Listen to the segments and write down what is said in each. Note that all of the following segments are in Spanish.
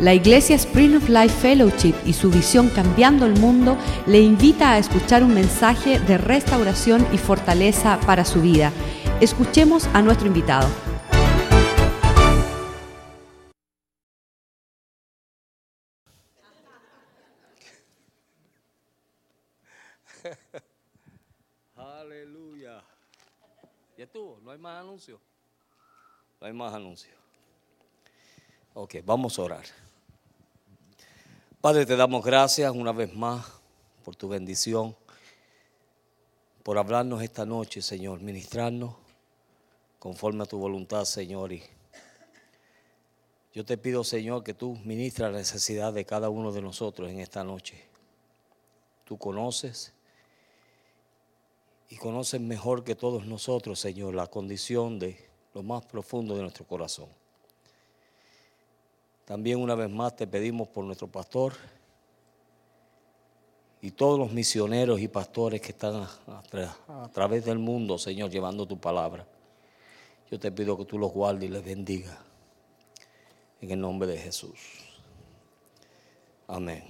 La Iglesia Spring of Life Fellowship y su visión Cambiando el Mundo le invita a escuchar un mensaje de restauración y fortaleza para su vida. Escuchemos a nuestro invitado. Aleluya. ¿Ya estuvo? ¿No hay más anuncios? No hay más anuncios. Ok, vamos a orar. Padre, te damos gracias una vez más por tu bendición, por hablarnos esta noche, Señor, ministrarnos conforme a tu voluntad, Señor. Y yo te pido, Señor, que tú ministras la necesidad de cada uno de nosotros en esta noche. Tú conoces y conoces mejor que todos nosotros, Señor, la condición de lo más profundo de nuestro corazón. También una vez más te pedimos por nuestro pastor y todos los misioneros y pastores que están a, través del mundo, Señor, llevando tu palabra. Yo te pido que tú los guardes y les bendiga. En el nombre de Jesús. Amén.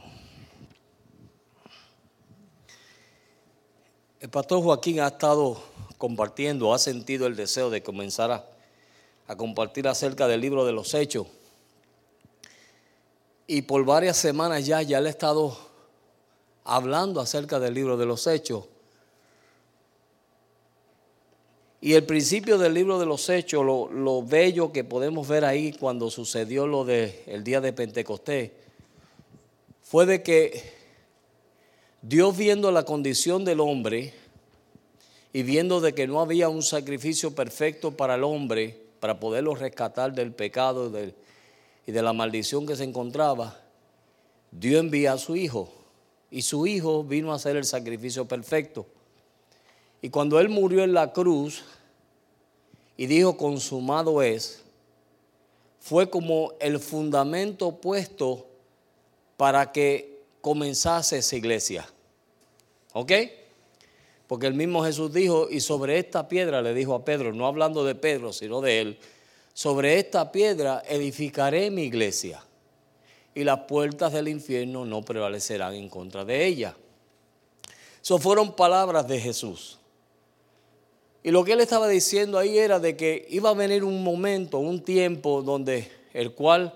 El pastor Joaquín ha estado compartiendo, ha sentido el deseo de comenzar a, a compartir acerca del libro de los hechos. Y por varias semanas ya, ya le he estado hablando acerca del libro de los hechos. Y el principio del libro de los hechos, lo, bello que podemos ver ahí cuando sucedió lo del día de Pentecostés, fue de que Dios viendo la condición del hombre y viendo de que no había un sacrificio perfecto para el hombre, para poderlo rescatar del pecado y de la maldición que se encontraba, Dios envía a su hijo y su hijo vino a hacer el sacrificio perfecto. Y cuando él murió en la cruz y dijo consumado es, fue como el fundamento puesto para que comenzase esa iglesia. ¿Ok? Porque el mismo Jesús dijo, y sobre esta piedra le dijo a Pedro, no hablando de Pedro, sino de él, sobre esta piedra edificaré mi iglesia y las puertas del infierno no prevalecerán en contra de ella. Eso fueron palabras de Jesús. Y lo que él estaba diciendo ahí era de que iba a venir un momento, un tiempo donde el cual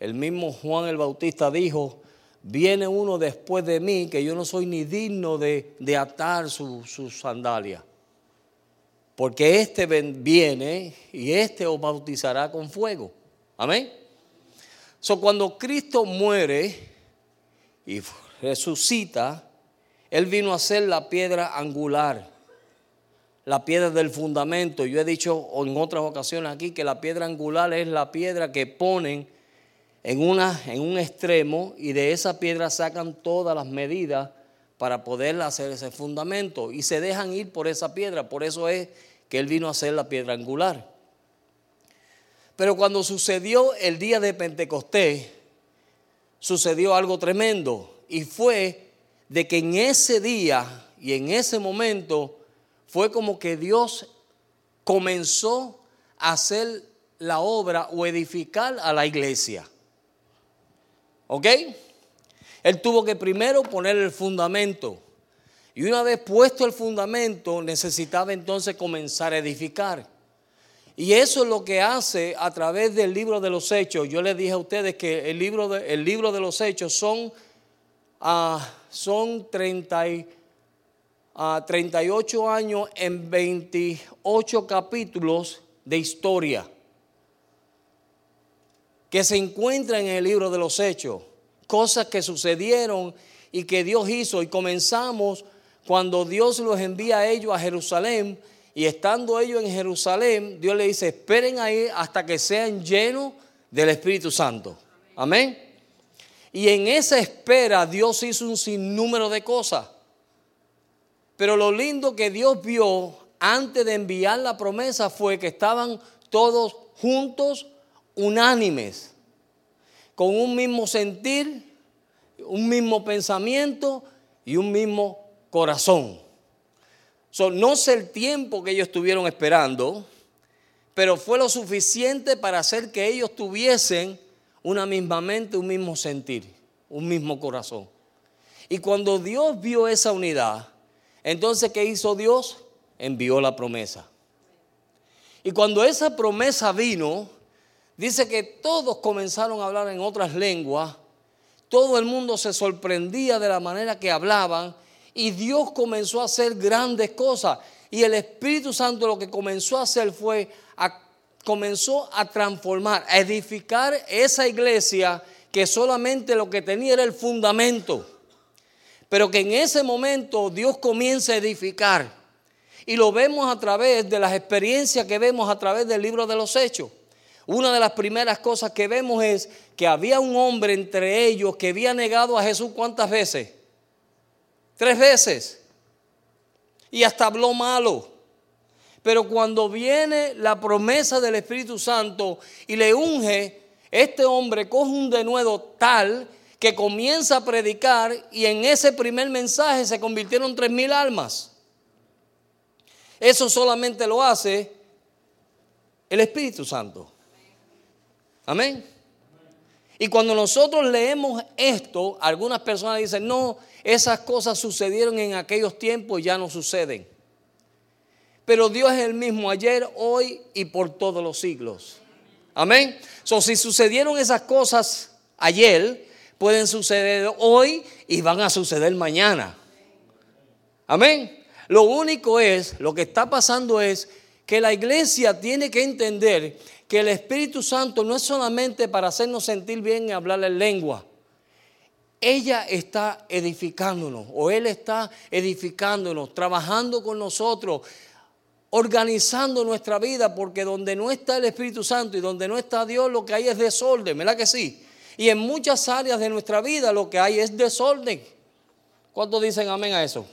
el mismo Juan el Bautista dijo, viene uno después de mí que yo no soy ni digno de, atar sus su sandalias. Porque este viene y este os bautizará con fuego. Amén. So, cuando Cristo muere y resucita, Él vino a ser la piedra angular la piedra del fundamento. Yo he dicho en otras ocasiones aquí que la piedra angular es la piedra que ponen en, una, en un extremo y de esa piedra sacan todas las medidas para poder hacer ese fundamento y se dejan ir por esa piedra. Por eso es que él vino a ser la piedra angular. Pero cuando sucedió el día de Pentecostés, sucedió algo tremendo y fue de que en ese día y en ese momento fue como que Dios comenzó a hacer la obra o edificar a la iglesia. ¿Ok? Él tuvo que primero poner el fundamento. Y una vez puesto el fundamento, necesitaba entonces comenzar a edificar. Y eso es lo que hace a través del libro de los hechos. Yo les dije a ustedes que el libro de, el libro de los hechos son, uh, son 30 a 38 años en 28 capítulos de historia que se encuentran en el libro de los hechos, cosas que sucedieron y que Dios hizo y comenzamos cuando Dios los envía a ellos a Jerusalén y estando ellos en Jerusalén, Dios le dice, esperen ahí hasta que sean llenos del Espíritu Santo. Amén. Y en esa espera Dios hizo un sinnúmero de cosas. Pero lo lindo que Dios vio antes de enviar la promesa fue que estaban todos juntos, unánimes, con un mismo sentir, un mismo pensamiento y un mismo corazón. no sé el tiempo que ellos estuvieron esperando, pero fue lo suficiente para hacer que ellos tuviesen una misma mente, un mismo sentir, un mismo corazón. Y cuando Dios vio esa unidad, entonces ¿qué hizo Dios? Envió la promesa. Y cuando esa promesa vino, dice que todos comenzaron a hablar en otras lenguas, todo el mundo se sorprendía de la manera que hablaban y Dios comenzó a hacer grandes cosas. Y el Espíritu Santo lo que comenzó a hacer fue, a, comenzó a transformar, a edificar esa iglesia que solamente lo que tenía era el fundamento. Pero que en ese momento Dios comienza a edificar. Y lo vemos a través de las experiencias que vemos a través del libro de los hechos. Una de las primeras cosas que vemos es que había un hombre entre ellos que había negado a Jesús cuántas veces? Tres veces. Y hasta habló malo. Pero cuando viene la promesa del Espíritu Santo y le unge, este hombre coge un denuedo tal que comienza a predicar y en ese primer mensaje se convirtieron tres mil almas. Eso solamente lo hace el Espíritu Santo. Amén. Y cuando nosotros leemos esto, algunas personas dicen, no, esas cosas sucedieron en aquellos tiempos y ya no suceden. Pero Dios es el mismo ayer, hoy y por todos los siglos. Amén. So, si sucedieron esas cosas ayer, pueden suceder hoy y van a suceder mañana. Amén. Lo único es, lo que está pasando es que la iglesia tiene que entender que el Espíritu Santo no es solamente para hacernos sentir bien y hablar en lengua. Ella está edificándonos o Él está edificándonos, trabajando con nosotros, organizando nuestra vida, porque donde no está el Espíritu Santo y donde no está Dios, lo que hay es desorden, ¿verdad que sí? Y en muchas áreas de nuestra vida lo que hay es desorden. ¿Cuántos dicen amén a eso?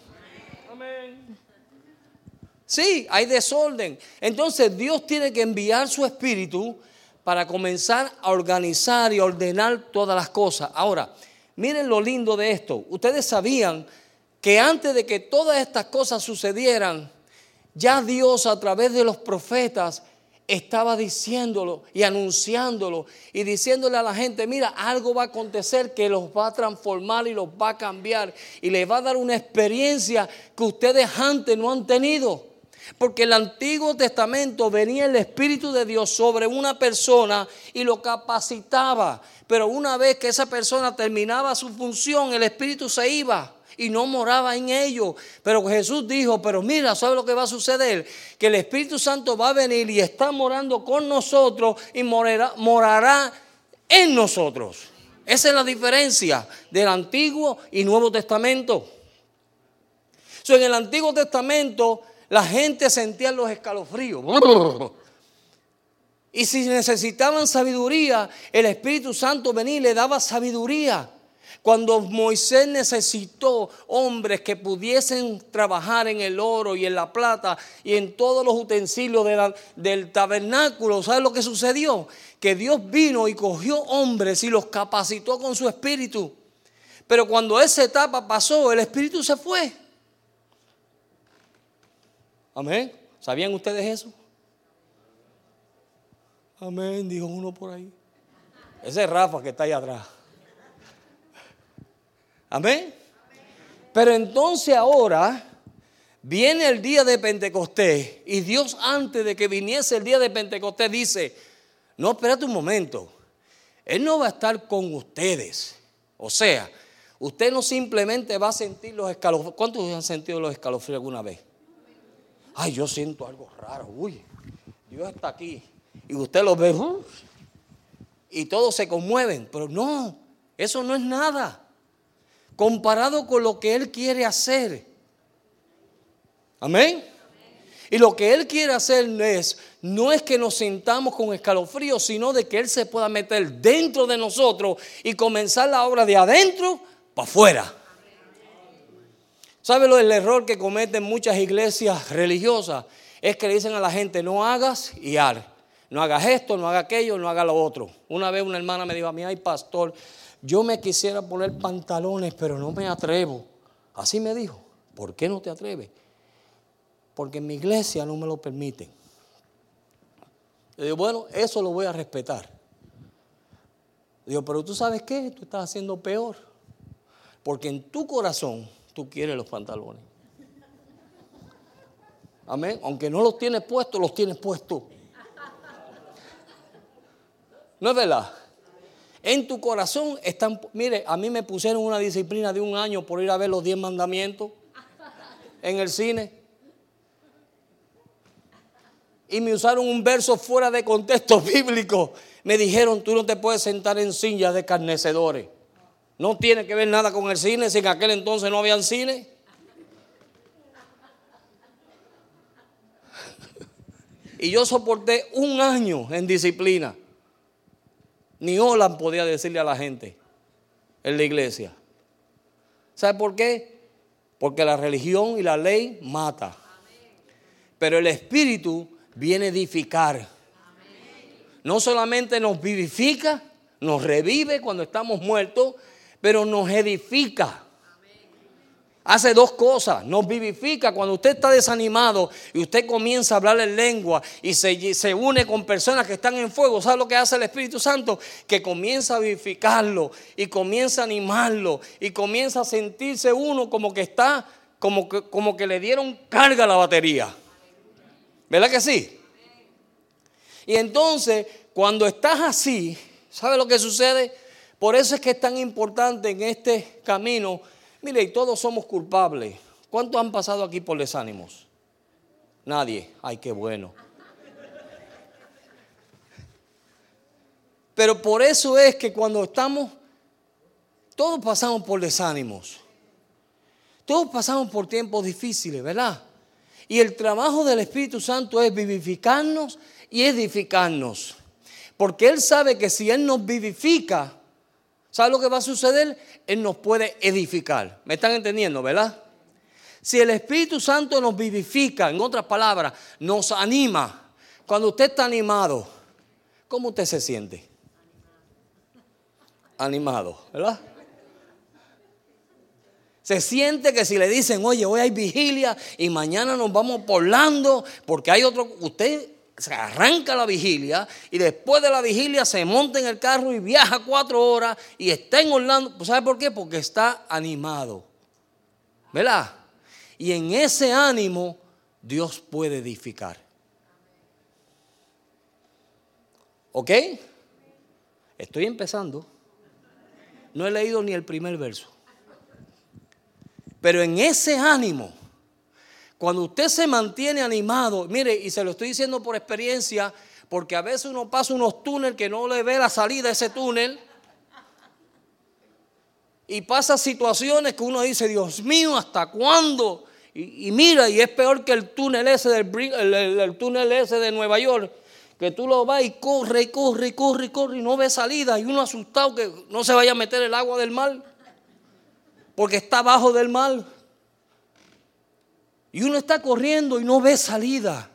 Sí, hay desorden. Entonces Dios tiene que enviar su espíritu para comenzar a organizar y ordenar todas las cosas. Ahora, miren lo lindo de esto. Ustedes sabían que antes de que todas estas cosas sucedieran, ya Dios a través de los profetas estaba diciéndolo y anunciándolo y diciéndole a la gente, mira, algo va a acontecer que los va a transformar y los va a cambiar y les va a dar una experiencia que ustedes antes no han tenido. Porque el Antiguo Testamento venía el Espíritu de Dios sobre una persona y lo capacitaba. Pero una vez que esa persona terminaba su función, el Espíritu se iba y no moraba en ellos. Pero Jesús dijo, pero mira, ¿sabe lo que va a suceder? Que el Espíritu Santo va a venir y está morando con nosotros y morará, en nosotros. Esa es la diferencia del Antiguo y Nuevo Testamento. en el Antiguo Testamento la gente sentía los escalofríos. Y si necesitaban sabiduría, el Espíritu Santo venía y le daba sabiduría. Cuando Moisés necesitó hombres que pudiesen trabajar en el oro y en la plata y en todos los utensilios del tabernáculo, ¿sabes lo que sucedió? Que Dios vino y cogió hombres y los capacitó con su espíritu. Pero cuando esa etapa pasó, el espíritu se fue. Amén. ¿Sabían ustedes eso? Amén, dijo uno por ahí. Ese es Rafa que está ahí atrás. Amén. Pero entonces ahora viene el día de Pentecostés y Dios antes de que viniese el día de Pentecostés dice, no, espérate un momento, Él no va a estar con ustedes. O sea, usted no simplemente va a sentir los escalofríos. ¿Cuántos han sentido los escalofríos alguna vez? Ay, yo siento algo raro, uy, Dios está aquí. Y usted lo ve, y todos se conmueven, pero no, eso no es nada. Comparado con lo que Él quiere hacer. Amén. Y lo que Él quiere hacer es, no es que nos sintamos con escalofrío, sino de que Él se pueda meter dentro de nosotros y comenzar la obra de adentro para afuera. ¿Sabe lo del error que cometen muchas iglesias religiosas? Es que le dicen a la gente, no hagas y haz. No hagas esto, no hagas aquello, no hagas lo otro. Una vez una hermana me dijo a mí, ay pastor, yo me quisiera poner pantalones, pero no me atrevo. Así me dijo, ¿por qué no te atreves? Porque en mi iglesia no me lo permiten. Le digo, bueno, eso lo voy a respetar. Digo, pero tú sabes qué, tú estás haciendo peor. Porque en tu corazón tú quieres los pantalones. Amén. Aunque no los tienes puestos, los tienes puestos. ¿No es verdad? En tu corazón están, mire, a mí me pusieron una disciplina de un año por ir a ver los diez mandamientos en el cine. Y me usaron un verso fuera de contexto bíblico. Me dijeron, tú no te puedes sentar en sillas de carnecedores. No tiene que ver nada con el cine, si en aquel entonces no habían cine. Y yo soporté un año en disciplina. Ni hola podía decirle a la gente en la iglesia. ¿Sabe por qué? Porque la religión y la ley mata. Pero el Espíritu viene a edificar. No solamente nos vivifica, nos revive cuando estamos muertos, pero nos edifica. Hace dos cosas, nos vivifica cuando usted está desanimado y usted comienza a hablar en lengua y se, se, une con personas que están en fuego. ¿Sabe lo que hace el Espíritu Santo? Que comienza a vivificarlo y comienza a animarlo y comienza a sentirse uno como que está, como que, como que le dieron carga a la batería. ¿Verdad que sí? Y entonces, cuando estás así, ¿sabe lo que sucede? Por eso es que es tan importante en este camino Mire, todos somos culpables. ¿Cuántos han pasado aquí por desánimos? Nadie. Ay, qué bueno. Pero por eso es que cuando estamos, todos pasamos por desánimos. Todos pasamos por tiempos difíciles, ¿verdad? Y el trabajo del Espíritu Santo es vivificarnos y edificarnos. Porque Él sabe que si Él nos vivifica, ¿Sabe lo que va a suceder? Él nos puede edificar. ¿Me están entendiendo, verdad? Si el Espíritu Santo nos vivifica, en otras palabras, nos anima. Cuando usted está animado, ¿cómo usted se siente? Animado, ¿verdad? Se siente que si le dicen, oye, hoy hay vigilia y mañana nos vamos Orlando, porque hay otro, usted se arranca la vigilia y después de la vigilia se monta en el carro y viaja cuatro horas y está en Orlando. Pues, ¿Sabe por qué? Porque está animado. ¿Verdad? Y en ese ánimo Dios puede edificar. ¿Ok? Estoy empezando. No he leído ni el primer verso. Pero en ese ánimo cuando usted se mantiene animado, mire, y se lo estoy diciendo por experiencia, porque a veces uno pasa unos túneles que no le ve la salida a ese túnel. Y pasa situaciones que uno dice, Dios mío, ¿hasta cuándo? Y, mira, y es peor que el túnel ese del el, túnel ese de Nueva York, que tú lo vas y corre corre corre corre y no ve salida. Y uno asustado que no se vaya a meter el agua del mar, porque está abajo del mar. Y uno está corriendo y no ve salida.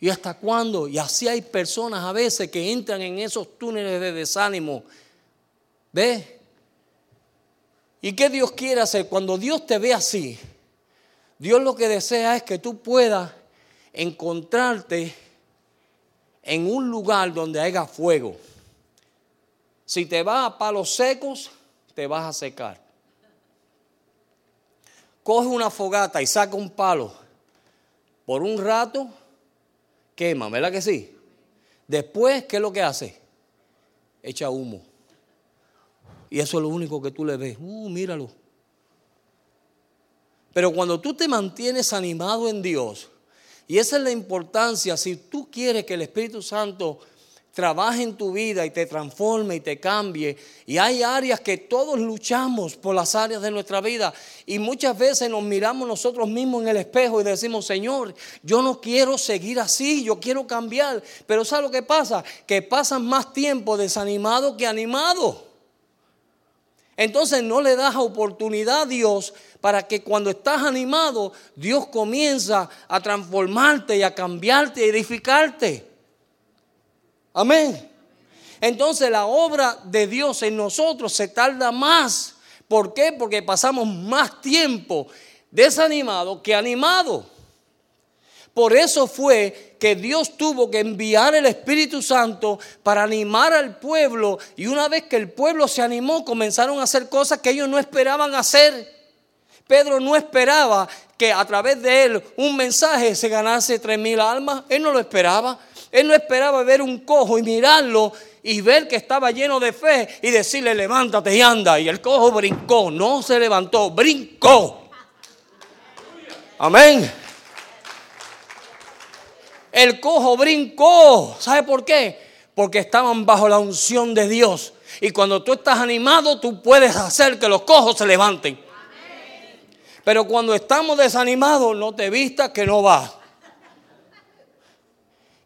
¿Y hasta cuándo? Y así hay personas a veces que entran en esos túneles de desánimo. ¿Ve? ¿Y qué Dios quiere hacer? Cuando Dios te ve así, Dios lo que desea es que tú puedas encontrarte en un lugar donde haya fuego. Si te vas a palos secos, te vas a secar coge una fogata y saca un palo, por un rato quema, ¿verdad que sí? Después, ¿qué es lo que hace? Echa humo. Y eso es lo único que tú le ves. Uh, míralo. Pero cuando tú te mantienes animado en Dios, y esa es la importancia, si tú quieres que el Espíritu Santo trabaje en tu vida y te transforme y te cambie. Y hay áreas que todos luchamos por las áreas de nuestra vida. Y muchas veces nos miramos nosotros mismos en el espejo y decimos, Señor, yo no quiero seguir así, yo quiero cambiar. Pero ¿sabes lo que pasa? Que pasan más tiempo desanimado que animado. Entonces no le das oportunidad a Dios para que cuando estás animado, Dios comienza a transformarte y a cambiarte y edificarte. Amén. Entonces la obra de Dios en nosotros se tarda más. ¿Por qué? Porque pasamos más tiempo desanimado que animado. Por eso fue que Dios tuvo que enviar el Espíritu Santo para animar al pueblo. Y una vez que el pueblo se animó, comenzaron a hacer cosas que ellos no esperaban hacer. Pedro no esperaba que a través de él un mensaje se ganase tres mil almas. Él no lo esperaba. Él no esperaba ver un cojo y mirarlo y ver que estaba lleno de fe y decirle, levántate y anda. Y el cojo brincó, no se levantó, brincó. Amén. El cojo brincó. ¿Sabe por qué? Porque estaban bajo la unción de Dios. Y cuando tú estás animado, tú puedes hacer que los cojos se levanten. Pero cuando estamos desanimados, no te vistas que no va.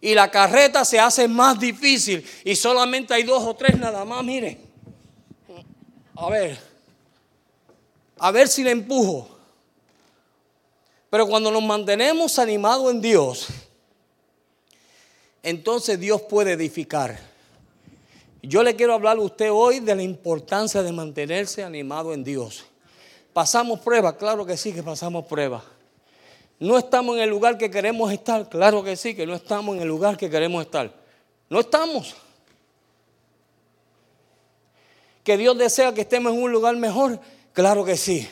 Y la carreta se hace más difícil. Y solamente hay dos o tres nada más, mire. A ver. A ver si le empujo. Pero cuando nos mantenemos animados en Dios, entonces Dios puede edificar. Yo le quiero hablar a usted hoy de la importancia de mantenerse animado en Dios. ¿Pasamos pruebas? Claro que sí que pasamos pruebas. ¿No estamos en el lugar que queremos estar? Claro que sí, que no estamos en el lugar que queremos estar. No estamos. ¿Que Dios desea que estemos en un lugar mejor? Claro que sí.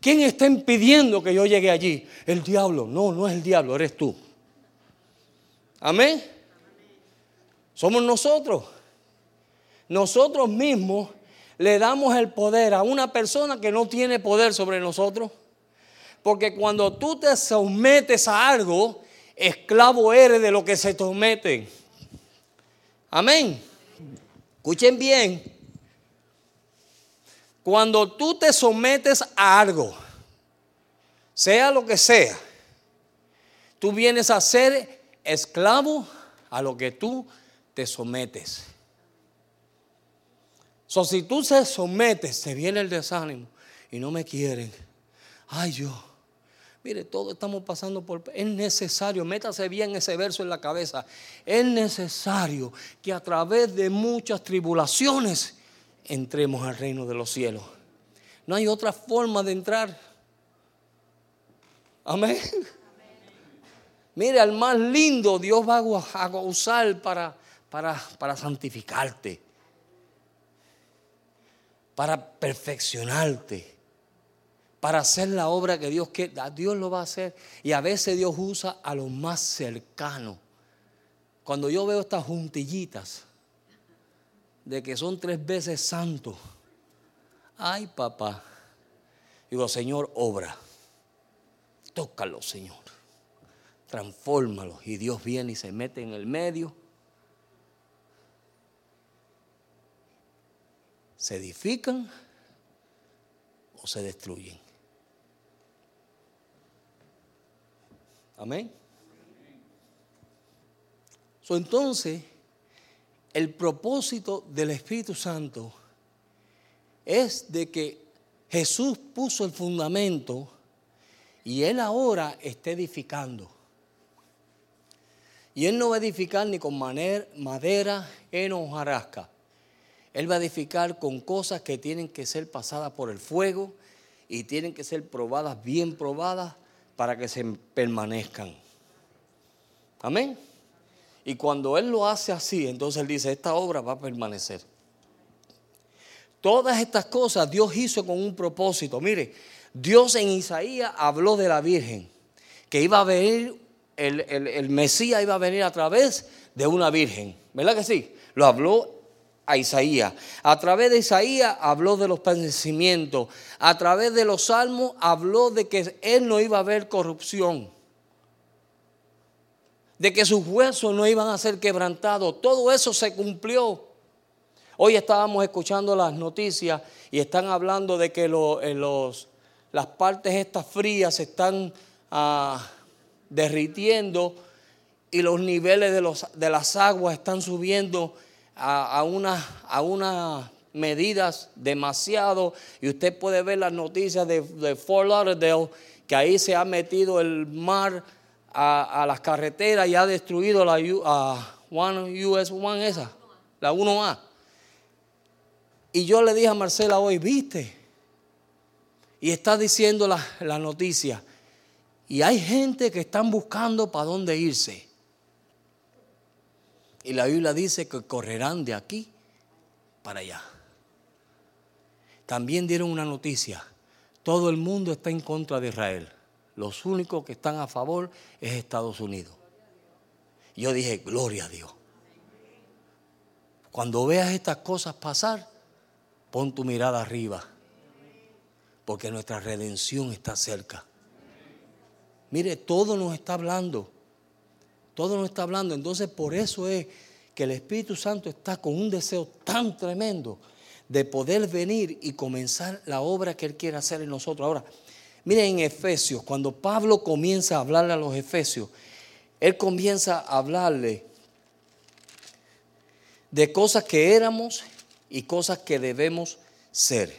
¿Quién está impidiendo que yo llegue allí? El diablo. No, no es el diablo, eres tú. Amén. Somos nosotros. Nosotros mismos le damos el poder a una persona que no tiene poder sobre nosotros. Porque cuando tú te sometes a algo, esclavo eres de lo que se somete. Amén. Escuchen bien. Cuando tú te sometes a algo, sea lo que sea, tú vienes a ser esclavo a lo que tú te sometes. So, si tú se sometes, se viene el desánimo y no me quieren. Ay, yo. Mire, todos estamos pasando por... Es necesario, métase bien ese verso en la cabeza. Es necesario que a través de muchas tribulaciones entremos al reino de los cielos. No hay otra forma de entrar. Amén. Mire, al más lindo Dios va a usar para, para, para santificarte, para perfeccionarte, para hacer la obra que Dios quiere. Dios lo va a hacer. Y a veces Dios usa a los más cercanos. Cuando yo veo estas juntillitas de que son tres veces santos, ay papá, digo, Señor, obra. Tócalo, Señor transfórmalos. Y Dios viene y se mete en el medio. Se edifican o se destruyen. Amén. entonces, el propósito del Espíritu Santo es de que Jesús puso el fundamento y Él ahora está edificando. Y Él no va a edificar ni con madera, en hojarasca. Él va a edificar con cosas que tienen que ser pasadas por el fuego y tienen que ser probadas, bien probadas, para que se permanezcan. Amén. Y cuando Él lo hace así, entonces Él dice, esta obra va a permanecer. Todas estas cosas Dios hizo con un propósito. Mire, Dios en Isaías habló de la Virgen, que iba a venir el, Mesías iba a venir a través de una virgen. ¿Verdad que sí? Lo habló a Isaías. A través de Isaías habló de los padecimientos. A través de los salmos habló de que él no iba a haber corrupción. De que sus huesos no iban a ser quebrantados. Todo eso se cumplió. Hoy estábamos escuchando las noticias y están hablando de que los, las partes estas frías están... Ah, derritiendo y los niveles de, los, de las aguas están subiendo a, a unas medidas demasiado. Y usted puede ver las noticias de, de, Fort Lauderdale, que ahí se ha metido el mar a, las carreteras y ha destruido la One US esa, la 1A. Y yo le dije a Marcela hoy, ¿viste? Y está diciendo la, la noticia Y hay gente que están buscando para dónde irse. Y la Biblia dice que correrán de aquí para allá. También dieron una noticia. Todo el mundo está en contra de Israel. Los únicos que están a favor es Estados Unidos. Yo dije, gloria a Dios. Cuando veas estas cosas pasar, pon tu mirada arriba, porque nuestra redención está cerca. Mire, todo nos está hablando, todo nos está hablando. Entonces por eso es que el Espíritu Santo está con un deseo tan tremendo de poder venir y comenzar la obra que Él quiere hacer en nosotros. Ahora, miren en Efesios, cuando Pablo comienza a hablarle a los Efesios, Él comienza a hablarle de cosas que éramos y cosas que debemos ser.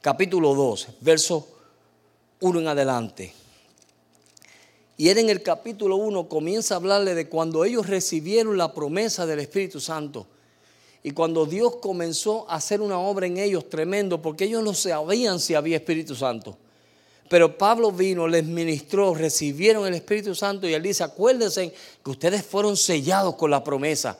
Capítulo 2, verso 1 en adelante. Y él en el capítulo 1 comienza a hablarle de cuando ellos recibieron la promesa del Espíritu Santo. Y cuando Dios comenzó a hacer una obra en ellos tremendo, porque ellos no sabían si había Espíritu Santo. Pero Pablo vino, les ministró, recibieron el Espíritu Santo y él dice, acuérdense que ustedes fueron sellados con la promesa.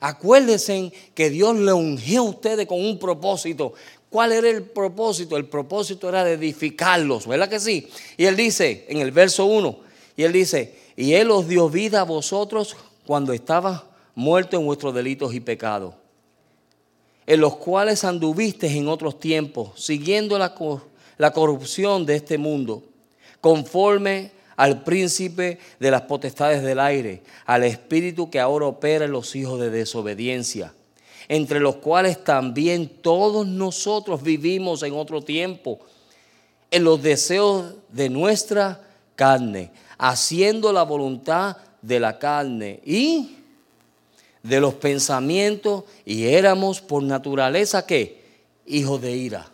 Acuérdense que Dios le ungió a ustedes con un propósito. ¿Cuál era el propósito? El propósito era de edificarlos, ¿verdad que sí? Y él dice en el verso 1, y él dice, y él os dio vida a vosotros cuando estaba muerto en vuestros delitos y pecados, en los cuales anduvisteis en otros tiempos, siguiendo la, la corrupción de este mundo, conforme al príncipe de las potestades del aire, al espíritu que ahora opera en los hijos de desobediencia, entre los cuales también todos nosotros vivimos en otro tiempo, en los deseos de nuestra carne, haciendo la voluntad de la carne y de los pensamientos, y éramos por naturaleza que hijos de ira.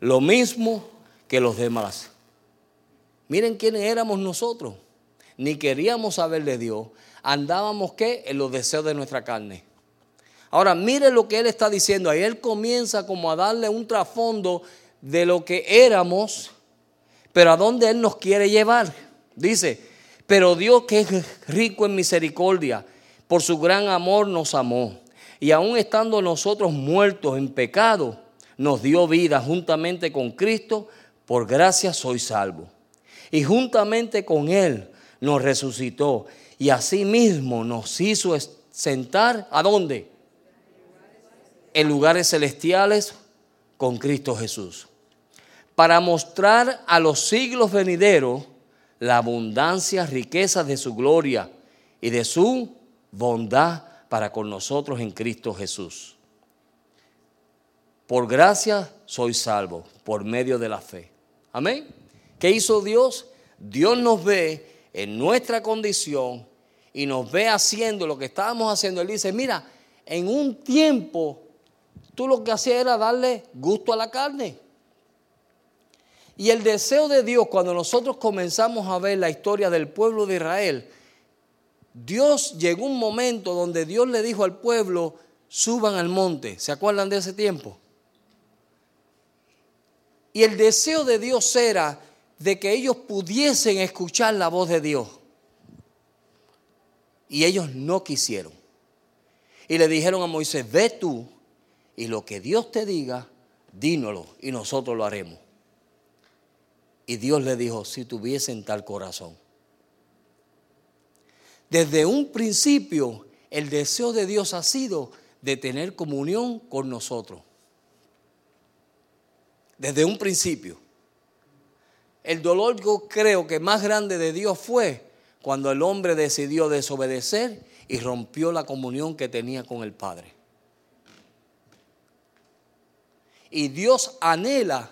Lo mismo que los demás. Miren quiénes éramos nosotros. Ni queríamos saber de Dios. Andábamos qué? En los deseos de nuestra carne. Ahora, miren lo que él está diciendo. Ahí él comienza como a darle un trasfondo de lo que éramos, pero a dónde él nos quiere llevar. Dice, pero Dios que es rico en misericordia, por su gran amor nos amó. Y aun estando nosotros muertos en pecado, nos dio vida juntamente con Cristo, por gracia soy salvo y juntamente con Él nos resucitó y asimismo nos hizo sentar a dónde? En lugares celestiales con Cristo Jesús. Para mostrar a los siglos venideros la abundancia, riqueza de su gloria y de su bondad para con nosotros en Cristo Jesús. Por gracia soy salvo, por medio de la fe. Amén. ¿Qué hizo Dios? Dios nos ve en nuestra condición y nos ve haciendo lo que estábamos haciendo. Él dice, mira, en un tiempo tú lo que hacías era darle gusto a la carne. Y el deseo de Dios, cuando nosotros comenzamos a ver la historia del pueblo de Israel, Dios llegó un momento donde Dios le dijo al pueblo, suban al monte. ¿Se acuerdan de ese tiempo? Y el deseo de Dios era de que ellos pudiesen escuchar la voz de Dios. Y ellos no quisieron. Y le dijeron a Moisés, ve tú y lo que Dios te diga, dínoslo y nosotros lo haremos. Y Dios le dijo, si tuviesen tal corazón. Desde un principio, el deseo de Dios ha sido de tener comunión con nosotros desde un principio. El dolor yo creo que más grande de Dios fue cuando el hombre decidió desobedecer y rompió la comunión que tenía con el Padre. Y Dios anhela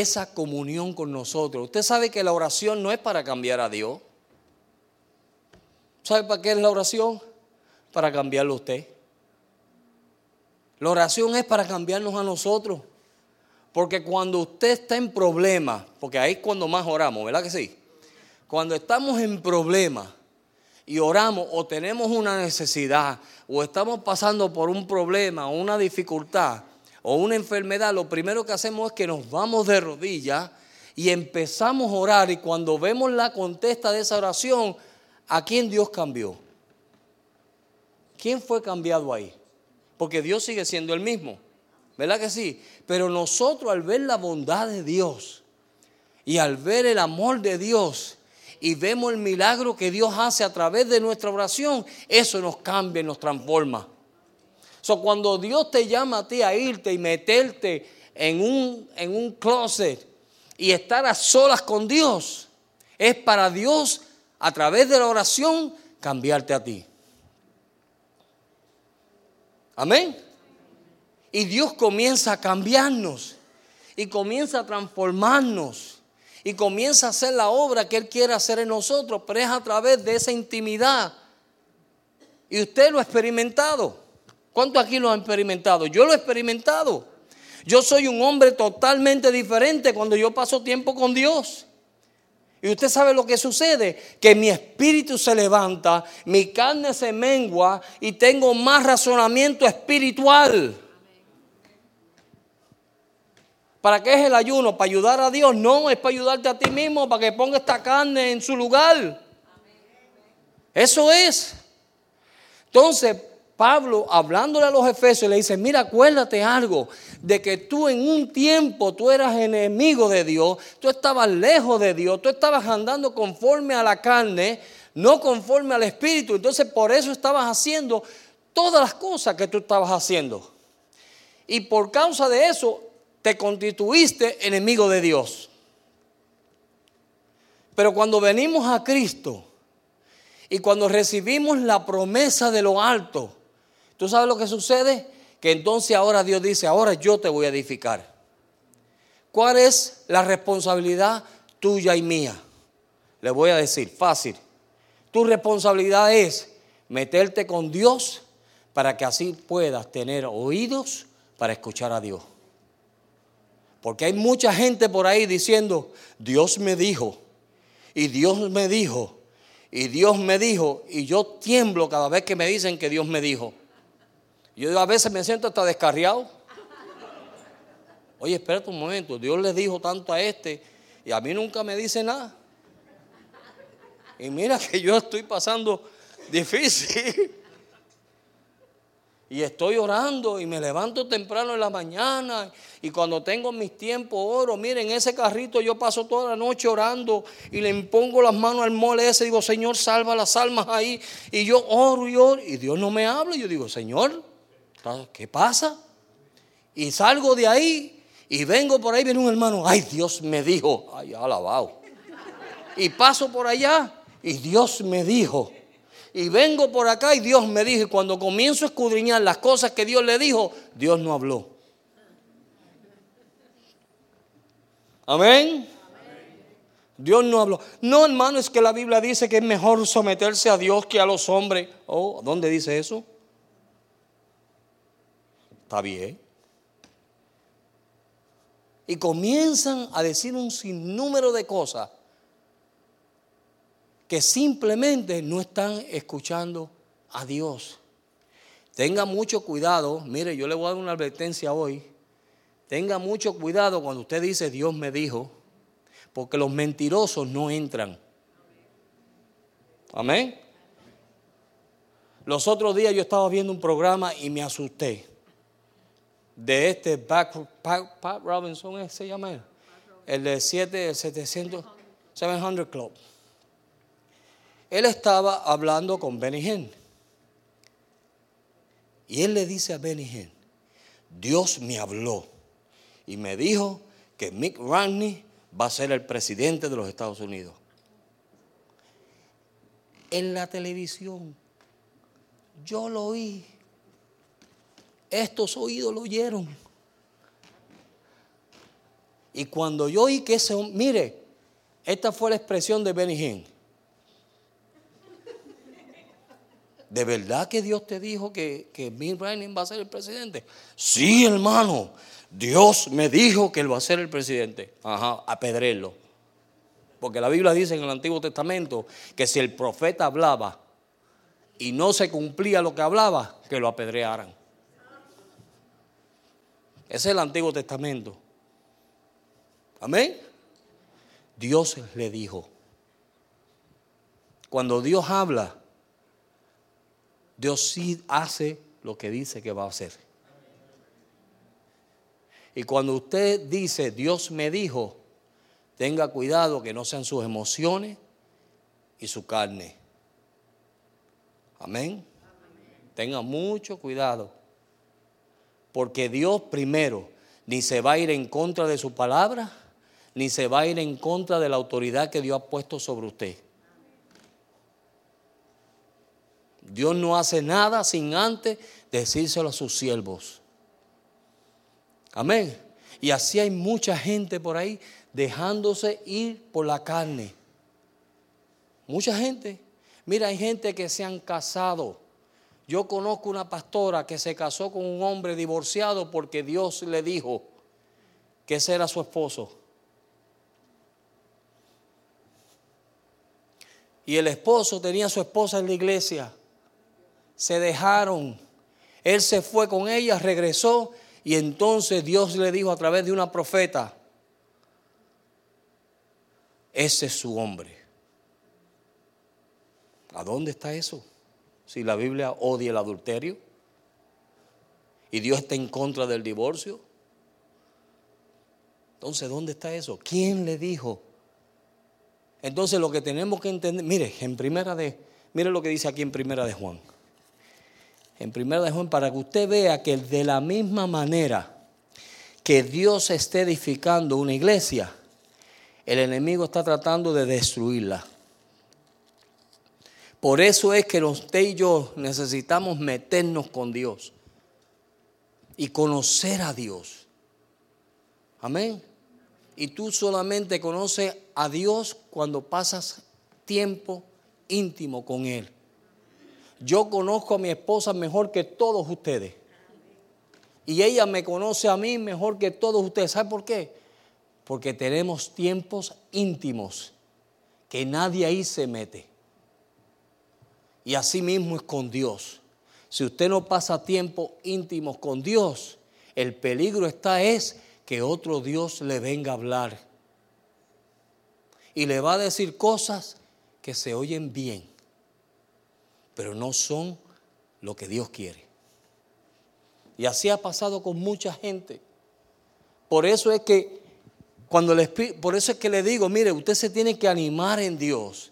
esa comunión con nosotros. Usted sabe que la oración no es para cambiar a Dios. ¿Sabe para qué es la oración? Para cambiarlo a usted. La oración es para cambiarnos a nosotros. Porque cuando usted está en problemas, porque ahí es cuando más oramos, ¿verdad que sí? Cuando estamos en problemas y oramos o tenemos una necesidad o estamos pasando por un problema o una dificultad o una enfermedad, lo primero que hacemos es que nos vamos de rodillas y empezamos a orar y cuando vemos la contesta de esa oración, ¿a quién Dios cambió? ¿Quién fue cambiado ahí? Porque Dios sigue siendo el mismo, ¿verdad que sí? Pero nosotros al ver la bondad de Dios y al ver el amor de Dios y vemos el milagro que Dios hace a través de nuestra oración, eso nos cambia y nos transforma. So, cuando Dios te llama a ti a irte y meterte en un, en un closet y estar a solas con Dios, es para Dios a través de la oración cambiarte a ti. Amén. Y Dios comienza a cambiarnos y comienza a transformarnos y comienza a hacer la obra que Él quiere hacer en nosotros, pero es a través de esa intimidad. Y usted lo ha experimentado. ¿Cuántos aquí lo han experimentado? Yo lo he experimentado. Yo soy un hombre totalmente diferente cuando yo paso tiempo con Dios. Y usted sabe lo que sucede, que mi espíritu se levanta, mi carne se mengua y tengo más razonamiento espiritual. ¿Para qué es el ayuno? ¿Para ayudar a Dios? No, es para ayudarte a ti mismo, para que ponga esta carne en su lugar. Eso es. Entonces, Pablo, hablándole a los efesios, le dice, mira, acuérdate algo, de que tú en un tiempo tú eras enemigo de Dios, tú estabas lejos de Dios, tú estabas andando conforme a la carne, no conforme al Espíritu. Entonces por eso estabas haciendo todas las cosas que tú estabas haciendo. Y por causa de eso te constituiste enemigo de Dios. Pero cuando venimos a Cristo y cuando recibimos la promesa de lo alto, ¿Tú sabes lo que sucede? Que entonces ahora Dios dice, ahora yo te voy a edificar. ¿Cuál es la responsabilidad tuya y mía? Le voy a decir, fácil. Tu responsabilidad es meterte con Dios para que así puedas tener oídos para escuchar a Dios. Porque hay mucha gente por ahí diciendo, Dios me dijo, y Dios me dijo, y Dios me dijo, y yo tiemblo cada vez que me dicen que Dios me dijo. Yo a veces me siento hasta descarriado. Oye, espérate un momento, Dios le dijo tanto a este y a mí nunca me dice nada. Y mira que yo estoy pasando difícil. Y estoy orando y me levanto temprano en la mañana y cuando tengo mis tiempos oro. Miren, ese carrito yo paso toda la noche orando y le impongo las manos al mole ese. Digo, Señor, salva las almas ahí. Y yo oro y oro y Dios no me habla. Y yo digo, Señor, ¿Qué pasa? Y salgo de ahí y vengo por ahí, viene un hermano, ay Dios me dijo, ay alabado. Y paso por allá y Dios me dijo. Y vengo por acá y Dios me dijo. Y cuando comienzo a escudriñar las cosas que Dios le dijo, Dios no habló. Amén. Dios no habló. No, hermano, es que la Biblia dice que es mejor someterse a Dios que a los hombres. Oh, ¿dónde dice eso? Está bien. Y comienzan a decir un sinnúmero de cosas que simplemente no están escuchando a Dios. Tenga mucho cuidado. Mire, yo le voy a dar una advertencia hoy. Tenga mucho cuidado cuando usted dice Dios me dijo, porque los mentirosos no entran. Amén. Los otros días yo estaba viendo un programa y me asusté de este Pat, Robinson, ¿se llama él? El de 7, el 700, 700 Club. Él estaba hablando con Benny Hinn. Y él le dice a Benny Hinn, Dios me habló y me dijo que Mick Romney va a ser el presidente de los Estados Unidos. En la televisión, yo lo oí estos oídos lo oyeron. Y cuando yo oí que ese mire, esta fue la expresión de Benny Hinn. ¿De verdad que Dios te dijo que, que Bill va a ser el presidente? Sí, hermano. Dios me dijo que él va a ser el presidente. Ajá, apedrelo. Porque la Biblia dice en el Antiguo Testamento que si el profeta hablaba y no se cumplía lo que hablaba, que lo apedrearan. Ese es el Antiguo Testamento. Amén. Dios le dijo. Cuando Dios habla, Dios sí hace lo que dice que va a hacer. Y cuando usted dice, Dios me dijo, tenga cuidado que no sean sus emociones y su carne. Amén. Tenga mucho cuidado. Porque Dios primero ni se va a ir en contra de su palabra, ni se va a ir en contra de la autoridad que Dios ha puesto sobre usted. Dios no hace nada sin antes decírselo a sus siervos. Amén. Y así hay mucha gente por ahí dejándose ir por la carne. Mucha gente. Mira, hay gente que se han casado. Yo conozco una pastora que se casó con un hombre divorciado porque Dios le dijo que ese era su esposo. Y el esposo tenía a su esposa en la iglesia. Se dejaron. Él se fue con ella, regresó y entonces Dios le dijo a través de una profeta, ese es su hombre. ¿A dónde está eso? Si la Biblia odia el adulterio y Dios está en contra del divorcio. Entonces, ¿dónde está eso? ¿Quién le dijo? Entonces, lo que tenemos que entender, mire, en primera de, mire lo que dice aquí en primera de Juan en 1 de Juan para que usted vea que de la misma manera que Dios esté edificando una iglesia, el enemigo está tratando de destruirla. Por eso es que usted y yo necesitamos meternos con Dios y conocer a Dios. Amén. Y tú solamente conoces a Dios cuando pasas tiempo íntimo con Él. Yo conozco a mi esposa mejor que todos ustedes. Y ella me conoce a mí mejor que todos ustedes. ¿Sabe por qué? Porque tenemos tiempos íntimos que nadie ahí se mete. Y así mismo es con Dios. Si usted no pasa tiempo íntimos con Dios, el peligro está es que otro Dios le venga a hablar. Y le va a decir cosas que se oyen bien pero no son lo que Dios quiere. Y así ha pasado con mucha gente. Por eso es que cuando le por eso es que le digo, mire, usted se tiene que animar en Dios.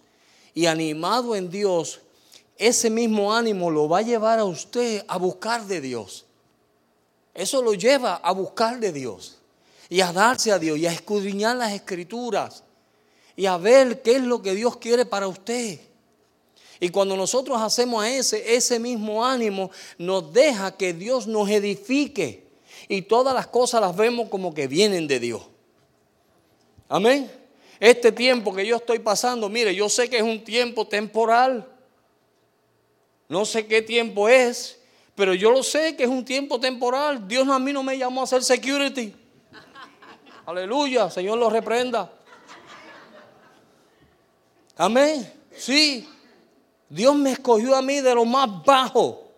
Y animado en Dios, ese mismo ánimo lo va a llevar a usted a buscar de Dios. Eso lo lleva a buscar de Dios y a darse a Dios y a escudriñar las escrituras y a ver qué es lo que Dios quiere para usted. Y cuando nosotros hacemos ese, ese mismo ánimo, nos deja que Dios nos edifique. Y todas las cosas las vemos como que vienen de Dios. Amén. Este tiempo que yo estoy pasando, mire, yo sé que es un tiempo temporal. No sé qué tiempo es, pero yo lo sé que es un tiempo temporal. Dios a mí no me llamó a hacer security. Aleluya, Señor lo reprenda. Amén. Sí, Dios me escogió a mí de lo más bajo.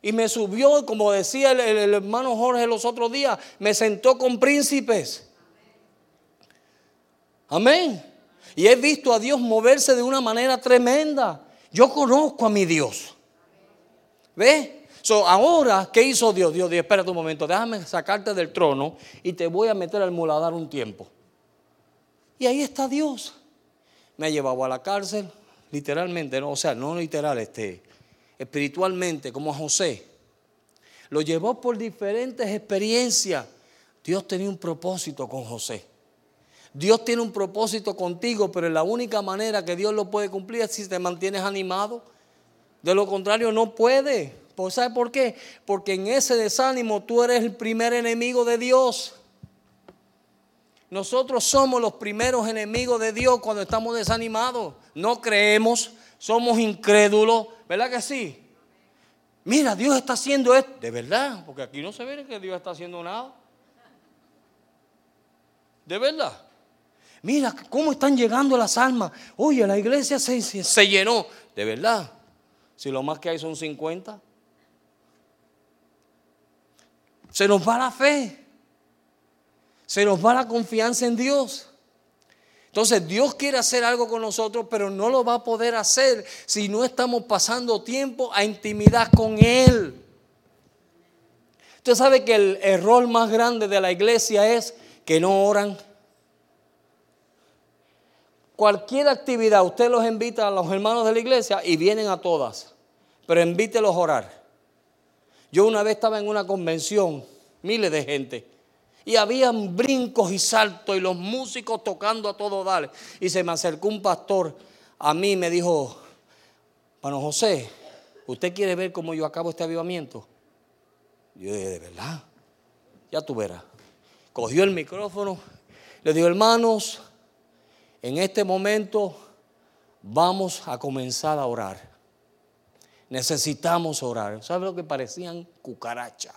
Y me subió, como decía el, hermano Jorge los otros días, me sentó con príncipes. Amén. Y he visto a Dios moverse de una manera tremenda. Yo conozco a mi Dios. ¿Ve? So, ahora, ¿qué hizo Dios? Dios dijo, espérate un momento, déjame sacarte del trono y te voy a meter al muladar un tiempo. Y ahí está Dios. Me ha llevado a la cárcel, literalmente, no, o sea, no literal, este, espiritualmente, como a José. Lo llevó por diferentes experiencias. Dios tenía un propósito con José. Dios tiene un propósito contigo, pero la única manera que Dios lo puede cumplir es si te mantienes animado. De lo contrario, no puede. ¿Sabe por qué? Porque en ese desánimo tú eres el primer enemigo de Dios. Nosotros somos los primeros enemigos de Dios cuando estamos desanimados. No creemos, somos incrédulos, ¿verdad que sí? Mira, Dios está haciendo esto. De verdad, porque aquí no se ve que Dios está haciendo nada. De verdad. Mira cómo están llegando las almas. Oye, la iglesia se, se llenó. De verdad. Si lo más que hay son 50. Se nos va la fe se nos va la confianza en Dios. Entonces Dios quiere hacer algo con nosotros, pero no lo va a poder hacer si no estamos pasando tiempo a intimidad con Él. Usted sabe que el error más grande de la iglesia es que no oran. Cualquier actividad, usted los invita a los hermanos de la iglesia y vienen a todas, pero invítelos a orar. Yo una vez estaba en una convención, miles de gente, y habían brincos y saltos y los músicos tocando a todo dar. Y se me acercó un pastor a mí y me dijo, bueno José, ¿usted quiere ver cómo yo acabo este avivamiento? Yo dije, de verdad, ya tú verás. Cogió el micrófono, le dijo, hermanos, en este momento vamos a comenzar a orar. Necesitamos orar. ¿Sabe lo que parecían cucarachas?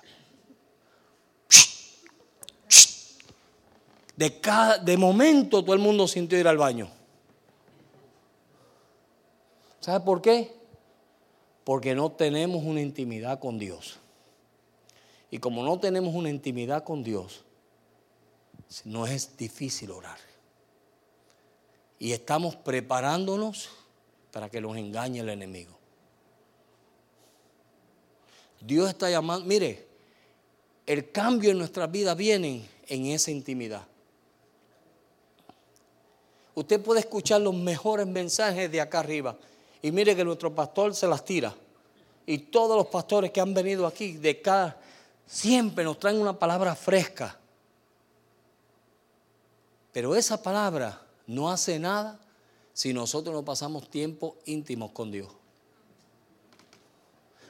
De, cada, de momento todo el mundo sintió ir al baño. ¿Sabe por qué? Porque no tenemos una intimidad con Dios. Y como no tenemos una intimidad con Dios, no es difícil orar. Y estamos preparándonos para que nos engañe el enemigo. Dios está llamando, mire, el cambio en nuestra vida viene en esa intimidad. Usted puede escuchar los mejores mensajes de acá arriba. Y mire que nuestro pastor se las tira. Y todos los pastores que han venido aquí, de cada, siempre nos traen una palabra fresca. Pero esa palabra no hace nada si nosotros no pasamos tiempo íntimos con Dios.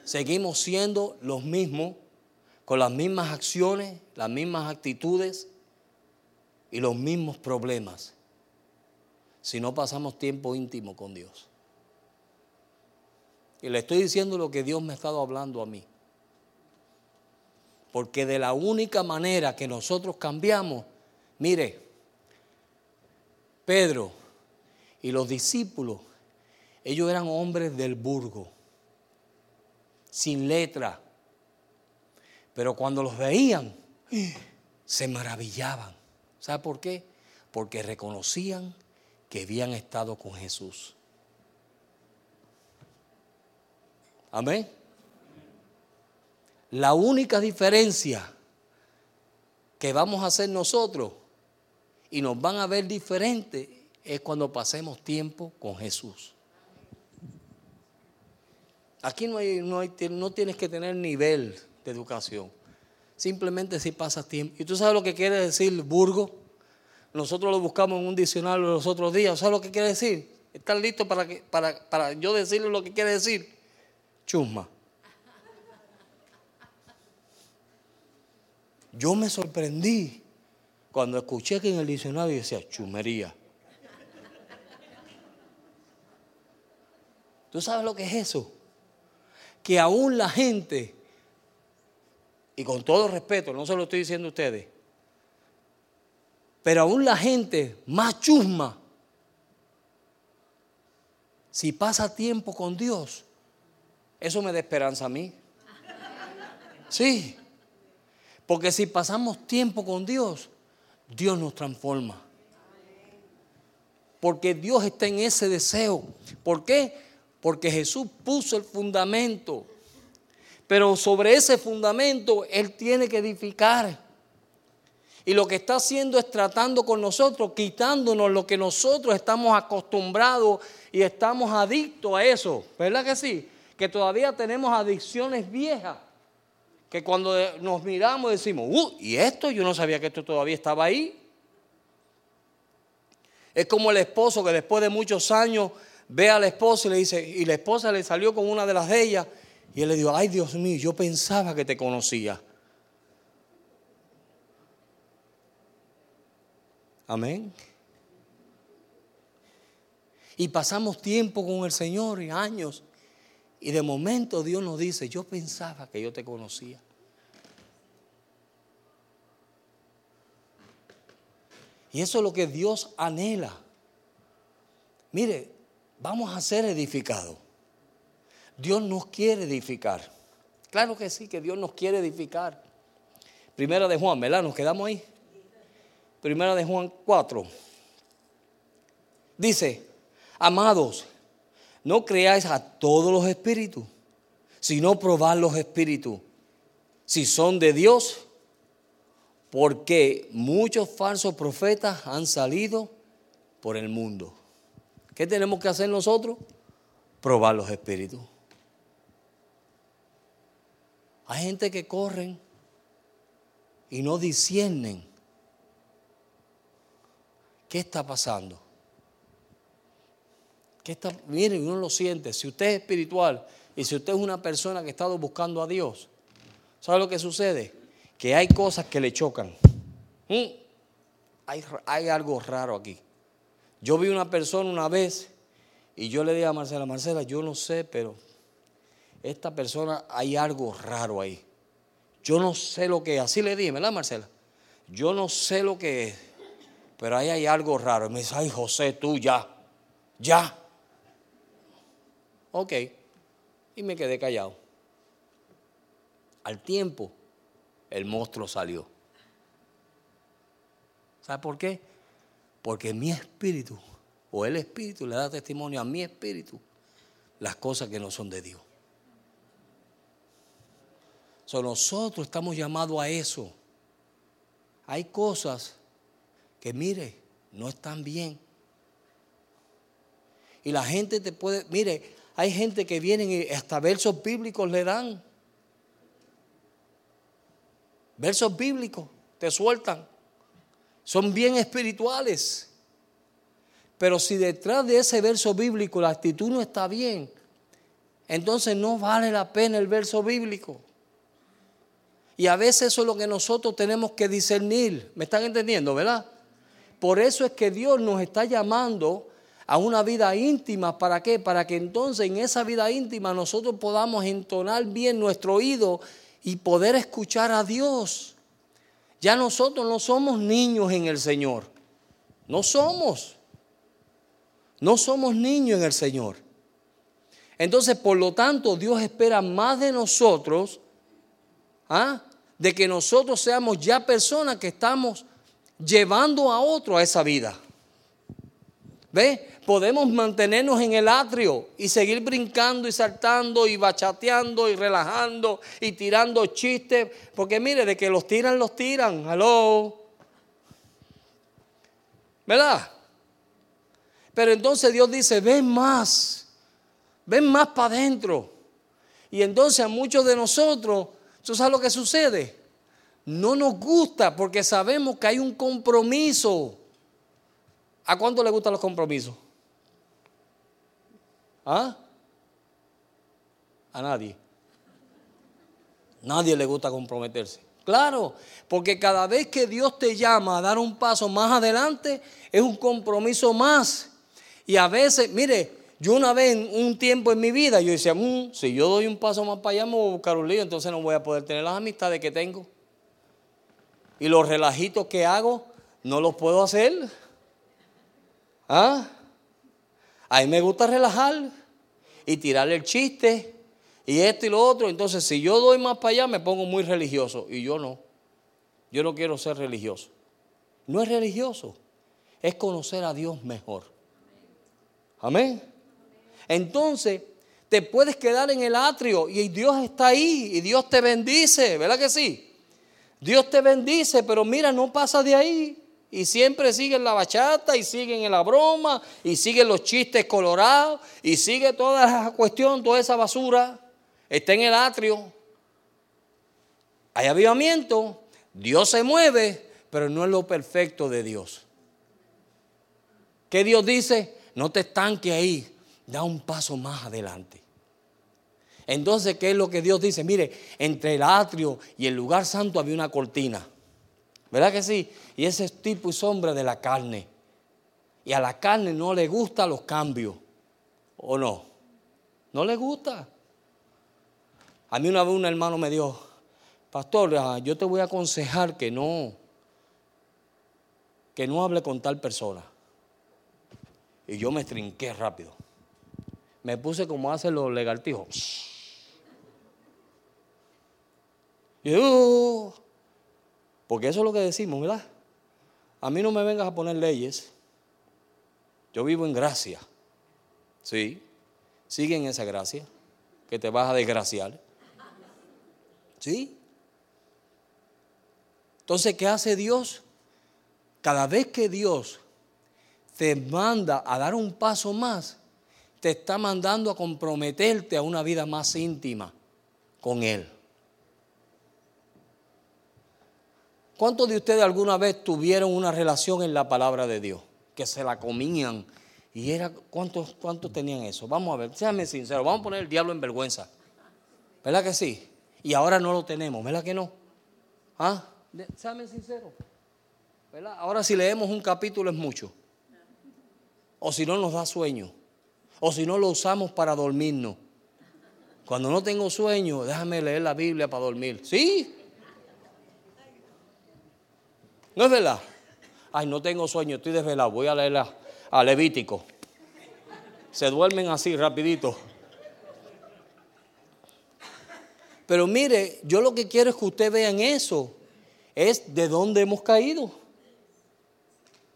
Seguimos siendo los mismos, con las mismas acciones, las mismas actitudes y los mismos problemas si no pasamos tiempo íntimo con Dios. Y le estoy diciendo lo que Dios me ha estado hablando a mí. Porque de la única manera que nosotros cambiamos, mire, Pedro y los discípulos, ellos eran hombres del burgo, sin letra. Pero cuando los veían, se maravillaban. ¿Sabe por qué? Porque reconocían que habían estado con Jesús. Amén. La única diferencia que vamos a hacer nosotros y nos van a ver diferente es cuando pasemos tiempo con Jesús. Aquí no, hay, no, no tienes que tener nivel de educación. Simplemente si pasas tiempo. ¿Y tú sabes lo que quiere decir burgo? Nosotros lo buscamos en un diccionario los otros días. ¿Sabes lo que quiere decir? ¿Están listos para, que, para, para yo decirle lo que quiere decir? Chusma. Yo me sorprendí cuando escuché que en el diccionario decía chumería. ¿Tú sabes lo que es eso? Que aún la gente, y con todo respeto, no se lo estoy diciendo a ustedes, pero aún la gente más chusma, si pasa tiempo con Dios, eso me da esperanza a mí. Sí, porque si pasamos tiempo con Dios, Dios nos transforma. Porque Dios está en ese deseo. ¿Por qué? Porque Jesús puso el fundamento. Pero sobre ese fundamento Él tiene que edificar. Y lo que está haciendo es tratando con nosotros, quitándonos lo que nosotros estamos acostumbrados y estamos adictos a eso. ¿Verdad que sí? Que todavía tenemos adicciones viejas. Que cuando nos miramos decimos, uh, ¿y esto? Yo no sabía que esto todavía estaba ahí. Es como el esposo que después de muchos años ve a la esposa y le dice, y la esposa le salió con una de las de ellas, y él le dijo, ay Dios mío, yo pensaba que te conocía. Amén. Y pasamos tiempo con el Señor y años. Y de momento Dios nos dice, yo pensaba que yo te conocía. Y eso es lo que Dios anhela. Mire, vamos a ser edificados. Dios nos quiere edificar. Claro que sí, que Dios nos quiere edificar. Primera de Juan, ¿verdad? Nos quedamos ahí. Primera de Juan 4. Dice, amados, no creáis a todos los espíritus, sino probad los espíritus, si son de Dios, porque muchos falsos profetas han salido por el mundo. ¿Qué tenemos que hacer nosotros? Probar los espíritus. Hay gente que corren y no disciernen qué está pasando. ¿Qué está? Miren, uno lo siente. Si usted es espiritual y si usted es una persona que ha estado buscando a Dios, ¿sabe lo que sucede? Que hay cosas que le chocan. Mm. Hay, hay algo raro aquí. Yo vi una persona una vez y yo le dije a Marcela, Marcela, yo no sé, pero esta persona hay algo raro ahí. Yo no sé lo que es. Así le dije, ¿verdad, Marcela? Yo no sé lo que es, pero ahí hay algo raro. Y me dice, ay, José, tú ya, ya. Ok. Y me quedé callado. Al tiempo, el monstruo salió. ¿Sabe por qué? Porque mi espíritu, o el espíritu, le da testimonio a mi espíritu las cosas que no son de Dios nosotros estamos llamados a eso. Hay cosas que, mire, no están bien. Y la gente te puede, mire, hay gente que vienen y hasta versos bíblicos le dan. Versos bíblicos te sueltan. Son bien espirituales. Pero si detrás de ese verso bíblico la actitud no está bien, entonces no vale la pena el verso bíblico. Y a veces eso es lo que nosotros tenemos que discernir. ¿Me están entendiendo, verdad? Por eso es que Dios nos está llamando a una vida íntima. ¿Para qué? Para que entonces en esa vida íntima nosotros podamos entonar bien nuestro oído y poder escuchar a Dios. Ya nosotros no somos niños en el Señor. No somos. No somos niños en el Señor. Entonces, por lo tanto, Dios espera más de nosotros ¿ah? de que nosotros seamos ya personas que estamos llevando a otro a esa vida. ¿Ve? Podemos mantenernos en el atrio y seguir brincando y saltando y bachateando y relajando y tirando chistes. Porque mire, de que los tiran, los tiran. Hello. ¿Verdad? Pero entonces Dios dice, ven más, ven más para adentro. Y entonces a muchos de nosotros ¿Tú sabes lo que sucede? No nos gusta porque sabemos que hay un compromiso. ¿A cuánto le gustan los compromisos? ¿Ah? A nadie. Nadie le gusta comprometerse. Claro, porque cada vez que Dios te llama a dar un paso más adelante, es un compromiso más. Y a veces, mire, yo una vez, un tiempo en mi vida, yo decía, mm, si yo doy un paso más para allá, me voy a buscar un lío, entonces no voy a poder tener las amistades que tengo. Y los relajitos que hago, no los puedo hacer. ¿Ah? A mí me gusta relajar y tirarle el chiste y esto y lo otro. Entonces, si yo doy más para allá, me pongo muy religioso. Y yo no. Yo no quiero ser religioso. No es religioso, es conocer a Dios mejor. Amén. Entonces, te puedes quedar en el atrio y Dios está ahí y Dios te bendice, ¿verdad que sí? Dios te bendice, pero mira, no pasa de ahí. Y siempre siguen la bachata y siguen en la broma y siguen los chistes colorados y sigue toda esa cuestión, toda esa basura. Está en el atrio. Hay avivamiento, Dios se mueve, pero no es lo perfecto de Dios. ¿Qué Dios dice? No te estanque ahí da un paso más adelante. Entonces, ¿qué es lo que Dios dice? Mire, entre el atrio y el lugar santo había una cortina. ¿Verdad que sí? Y ese es tipo y sombra de la carne. Y a la carne no le gustan los cambios. ¿O no? No le gusta. A mí una vez un hermano me dijo, pastor, ah, yo te voy a aconsejar que no, que no hable con tal persona. Y yo me trinqué rápido me puse como hacen los legaltijos. Uh, porque eso es lo que decimos, ¿verdad? A mí no me vengas a poner leyes. Yo vivo en gracia. Sí. Sigue en esa gracia. Que te vas a desgraciar. ¿Sí? Entonces, ¿qué hace Dios? Cada vez que Dios te manda a dar un paso más, te está mandando a comprometerte a una vida más íntima con Él. ¿Cuántos de ustedes alguna vez tuvieron una relación en la palabra de Dios? Que se la comían. ¿Y era cuántos, cuántos tenían eso? Vamos a ver, séanme sinceros, vamos a poner el diablo en vergüenza. ¿Verdad que sí? Y ahora no lo tenemos, ¿verdad que no? ¿Ah? Séanme sinceros. ¿Verdad? Ahora si leemos un capítulo es mucho. O si no nos da sueño. O si no lo usamos para dormirnos. Cuando no tengo sueño, déjame leer la Biblia para dormir. ¿Sí? ¿No es verdad? Ay, no tengo sueño, estoy desvelado. Voy a leer a Levítico. Se duermen así rapidito. Pero mire, yo lo que quiero es que usted vean eso. Es de dónde hemos caído.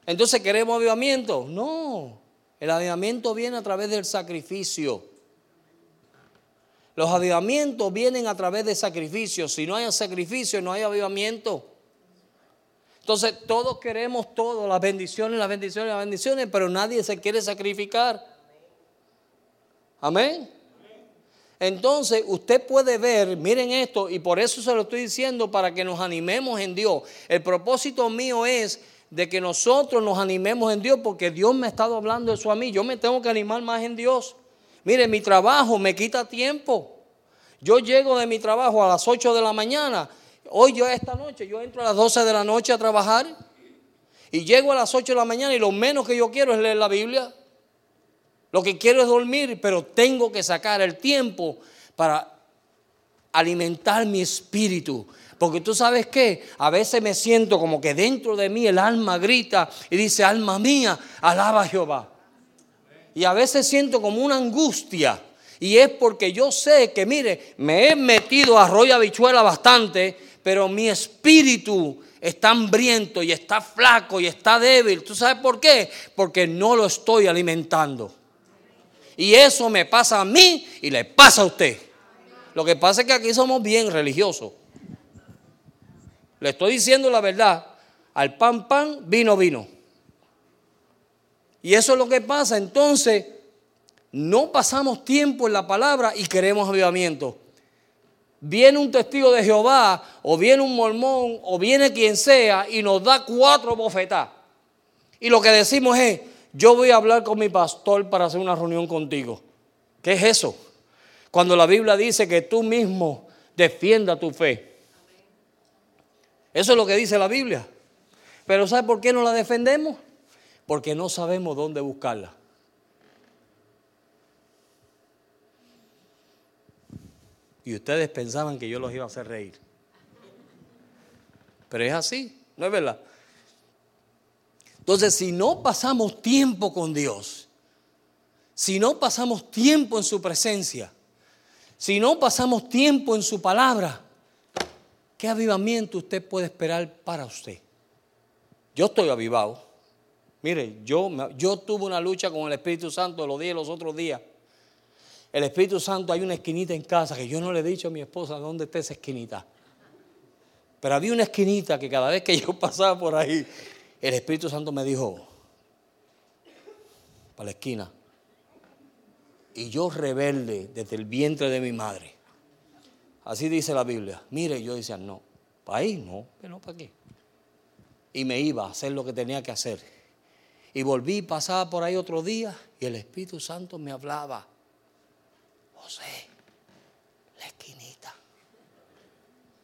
Entonces, ¿queremos avivamiento? No. El avivamiento viene a través del sacrificio. Los avivamientos vienen a través de sacrificios. Si no hay sacrificio, no hay avivamiento. Entonces todos queremos todo, las bendiciones, las bendiciones, las bendiciones, pero nadie se quiere sacrificar. Amén. Entonces usted puede ver, miren esto, y por eso se lo estoy diciendo para que nos animemos en Dios. El propósito mío es de que nosotros nos animemos en Dios porque Dios me ha estado hablando eso a mí. Yo me tengo que animar más en Dios. Mire, mi trabajo me quita tiempo. Yo llego de mi trabajo a las 8 de la mañana Hoy yo esta noche, yo entro a las 12 de la noche a trabajar y llego a las 8 de la mañana y lo menos que yo quiero es leer la Biblia. Lo que quiero es dormir, pero tengo que sacar el tiempo para alimentar mi espíritu. Porque tú sabes que a veces me siento como que dentro de mí el alma grita y dice, alma mía, alaba a Jehová. Y a veces siento como una angustia. Y es porque yo sé que, mire, me he metido a rollo habichuela bastante pero mi espíritu está hambriento y está flaco y está débil. ¿Tú sabes por qué? Porque no lo estoy alimentando. Y eso me pasa a mí y le pasa a usted. Lo que pasa es que aquí somos bien religiosos. Le estoy diciendo la verdad. Al pan, pan, vino, vino. Y eso es lo que pasa. Entonces, no pasamos tiempo en la palabra y queremos avivamiento viene un testigo de Jehová, o viene un mormón, o viene quien sea, y nos da cuatro bofetadas. Y lo que decimos es, yo voy a hablar con mi pastor para hacer una reunión contigo. ¿Qué es eso? Cuando la Biblia dice que tú mismo defienda tu fe. Eso es lo que dice la Biblia. Pero ¿sabe por qué no la defendemos? Porque no sabemos dónde buscarla. Y ustedes pensaban que yo los iba a hacer reír. Pero es así, ¿no es verdad? Entonces, si no pasamos tiempo con Dios, si no pasamos tiempo en su presencia, si no pasamos tiempo en su palabra, ¿qué avivamiento usted puede esperar para usted? Yo estoy avivado. Mire, yo, yo tuve una lucha con el Espíritu Santo los días los otros días. El Espíritu Santo, hay una esquinita en casa que yo no le he dicho a mi esposa dónde está esa esquinita. Pero había una esquinita que cada vez que yo pasaba por ahí, el Espíritu Santo me dijo, para la esquina. Y yo rebelde desde el vientre de mi madre. Así dice la Biblia. Mire, yo decía, no, para ahí no, pero no para qué. Y me iba a hacer lo que tenía que hacer. Y volví, pasaba por ahí otro día y el Espíritu Santo me hablaba. José, la esquinita.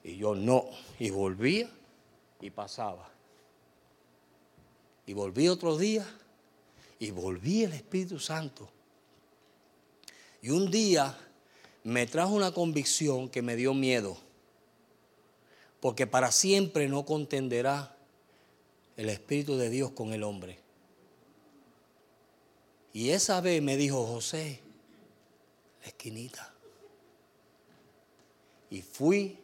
Y yo no. Y volvía y pasaba. Y volví otro día y volví el Espíritu Santo. Y un día me trajo una convicción que me dio miedo. Porque para siempre no contenderá el Espíritu de Dios con el hombre. Y esa vez me dijo, José, esquinita. Y fui,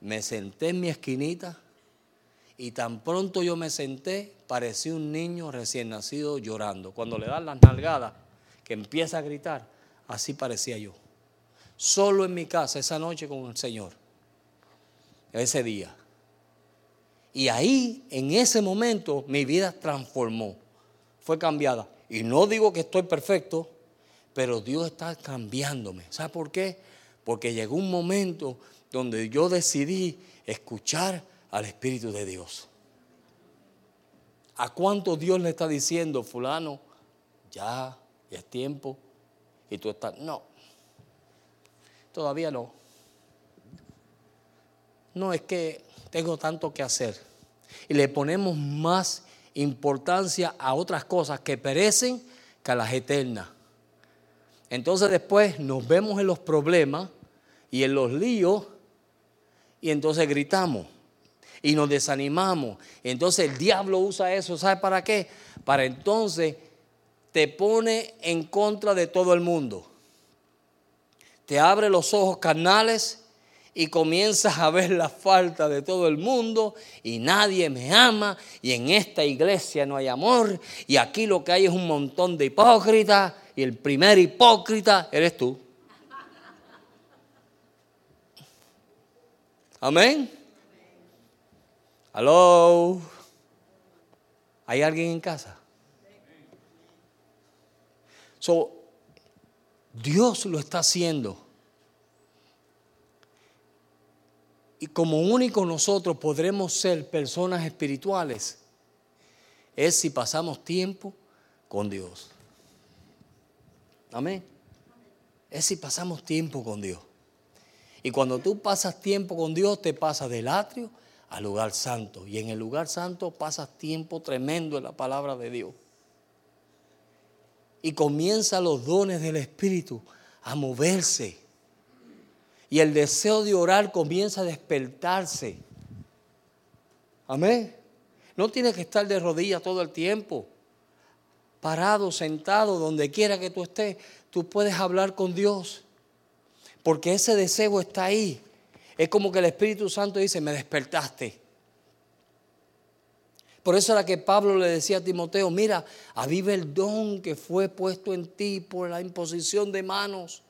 me senté en mi esquinita Y tan pronto yo me senté, parecía un niño recién nacido llorando. Cuando le dan las nalgadas, que empieza a gritar, así parecía yo. Solo en mi casa esa noche con el Señor. Ese día. Y ahí, en ese momento, mi vida transformó. Fue cambiada. Y no digo que estoy perfecto, pero Dios está cambiándome. ¿Sabe por qué? Porque llegó un momento donde yo decidí escuchar al Espíritu de Dios. ¿A cuánto Dios le está diciendo, fulano? Ya, ya es tiempo. Y tú estás, no, todavía no. No, es que tengo tanto que hacer. Y le ponemos más importancia a otras cosas que perecen que a las eternas. Entonces después nos vemos en los problemas y en los líos y entonces gritamos y nos desanimamos. Entonces el diablo usa eso, ¿sabe para qué? Para entonces te pone en contra de todo el mundo. Te abre los ojos carnales y comienzas a ver la falta de todo el mundo y nadie me ama y en esta iglesia no hay amor y aquí lo que hay es un montón de hipócritas y el primer hipócrita eres tú. Amén. Aló. ¿Hay alguien en casa? So, Dios lo está haciendo. Y como único nosotros podremos ser personas espirituales es si pasamos tiempo con Dios. Amén. Es si pasamos tiempo con Dios. Y cuando tú pasas tiempo con Dios, te pasas del atrio al lugar santo. Y en el lugar santo pasas tiempo tremendo en la palabra de Dios. Y comienza los dones del Espíritu a moverse. Y el deseo de orar comienza a despertarse. Amén. No tienes que estar de rodillas todo el tiempo. Parado, sentado, donde quiera que tú estés, tú puedes hablar con Dios. Porque ese deseo está ahí. Es como que el Espíritu Santo dice, me despertaste. Por eso era que Pablo le decía a Timoteo, mira, aviva el don que fue puesto en ti por la imposición de manos.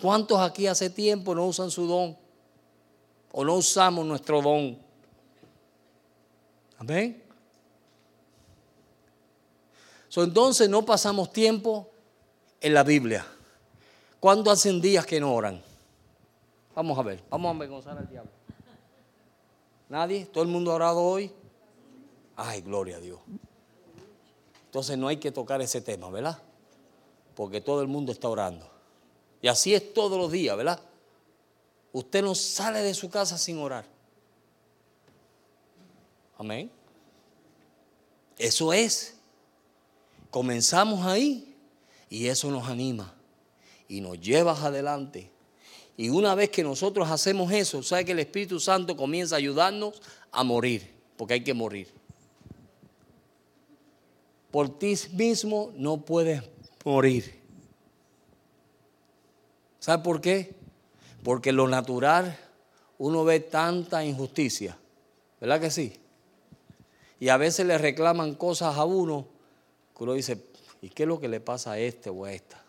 ¿Cuántos aquí hace tiempo no usan su don? ¿O no usamos nuestro don? Amén. Entonces no pasamos tiempo en la Biblia. ¿Cuándo hacen días que no oran? Vamos a ver, vamos a avergonzar al diablo. ¿Nadie? ¿Todo el mundo ha orado hoy? Ay, gloria a Dios. Entonces no hay que tocar ese tema, ¿verdad? Porque todo el mundo está orando. Y así es todos los días, ¿verdad? Usted no sale de su casa sin orar. Amén. Eso es. Comenzamos ahí y eso nos anima y nos llevas adelante. Y una vez que nosotros hacemos eso, sabe que el Espíritu Santo comienza a ayudarnos a morir, porque hay que morir. Por ti mismo no puedes morir. ¿Sabe por qué? Porque lo natural uno ve tanta injusticia, ¿verdad que sí? Y a veces le reclaman cosas a uno uno dice, ¿y qué es lo que le pasa a este o a esta?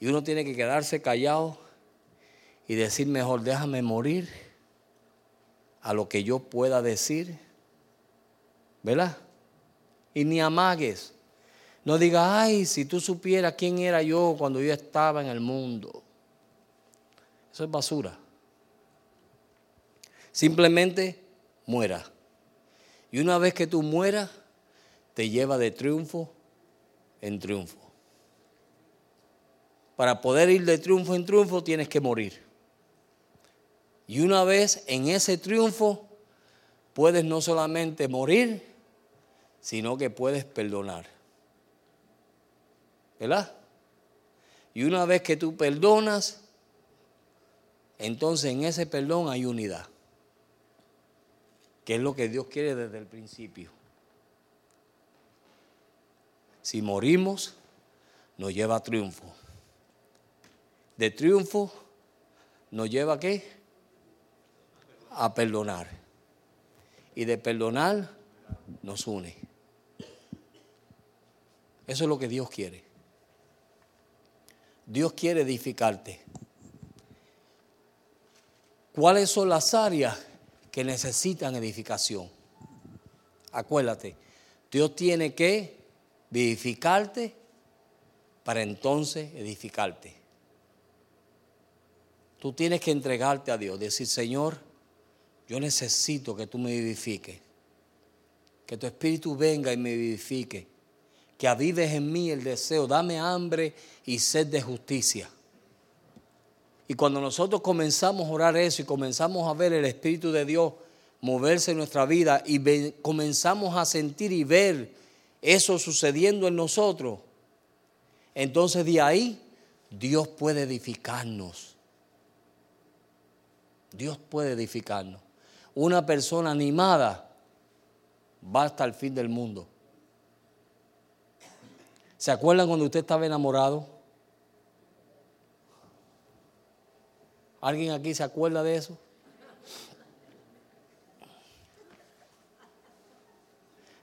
Y uno tiene que quedarse callado y decir mejor, déjame morir a lo que yo pueda decir. ¿Verdad? Y ni amagues. No digas, ay, si tú supieras quién era yo cuando yo estaba en el mundo. Eso es basura. Simplemente muera. Y una vez que tú mueras, te lleva de triunfo en triunfo. Para poder ir de triunfo en triunfo tienes que morir. Y una vez en ese triunfo puedes no solamente morir, sino que puedes perdonar. ¿Verdad? Y una vez que tú perdonas, entonces en ese perdón hay unidad, que es lo que Dios quiere desde el principio. Si morimos, nos lleva a triunfo de triunfo nos lleva a qué? a perdonar. Y de perdonar nos une. Eso es lo que Dios quiere. Dios quiere edificarte. ¿Cuáles son las áreas que necesitan edificación? Acuérdate, Dios tiene que vivificarte para entonces edificarte. Tú tienes que entregarte a Dios, decir, Señor, yo necesito que tú me vivifiques, que tu espíritu venga y me vivifique, que avives en mí el deseo, dame hambre y sed de justicia. Y cuando nosotros comenzamos a orar eso y comenzamos a ver el Espíritu de Dios moverse en nuestra vida y comenzamos a sentir y ver eso sucediendo en nosotros, entonces de ahí Dios puede edificarnos. Dios puede edificarnos. Una persona animada va hasta el fin del mundo. ¿Se acuerdan cuando usted estaba enamorado? ¿Alguien aquí se acuerda de eso?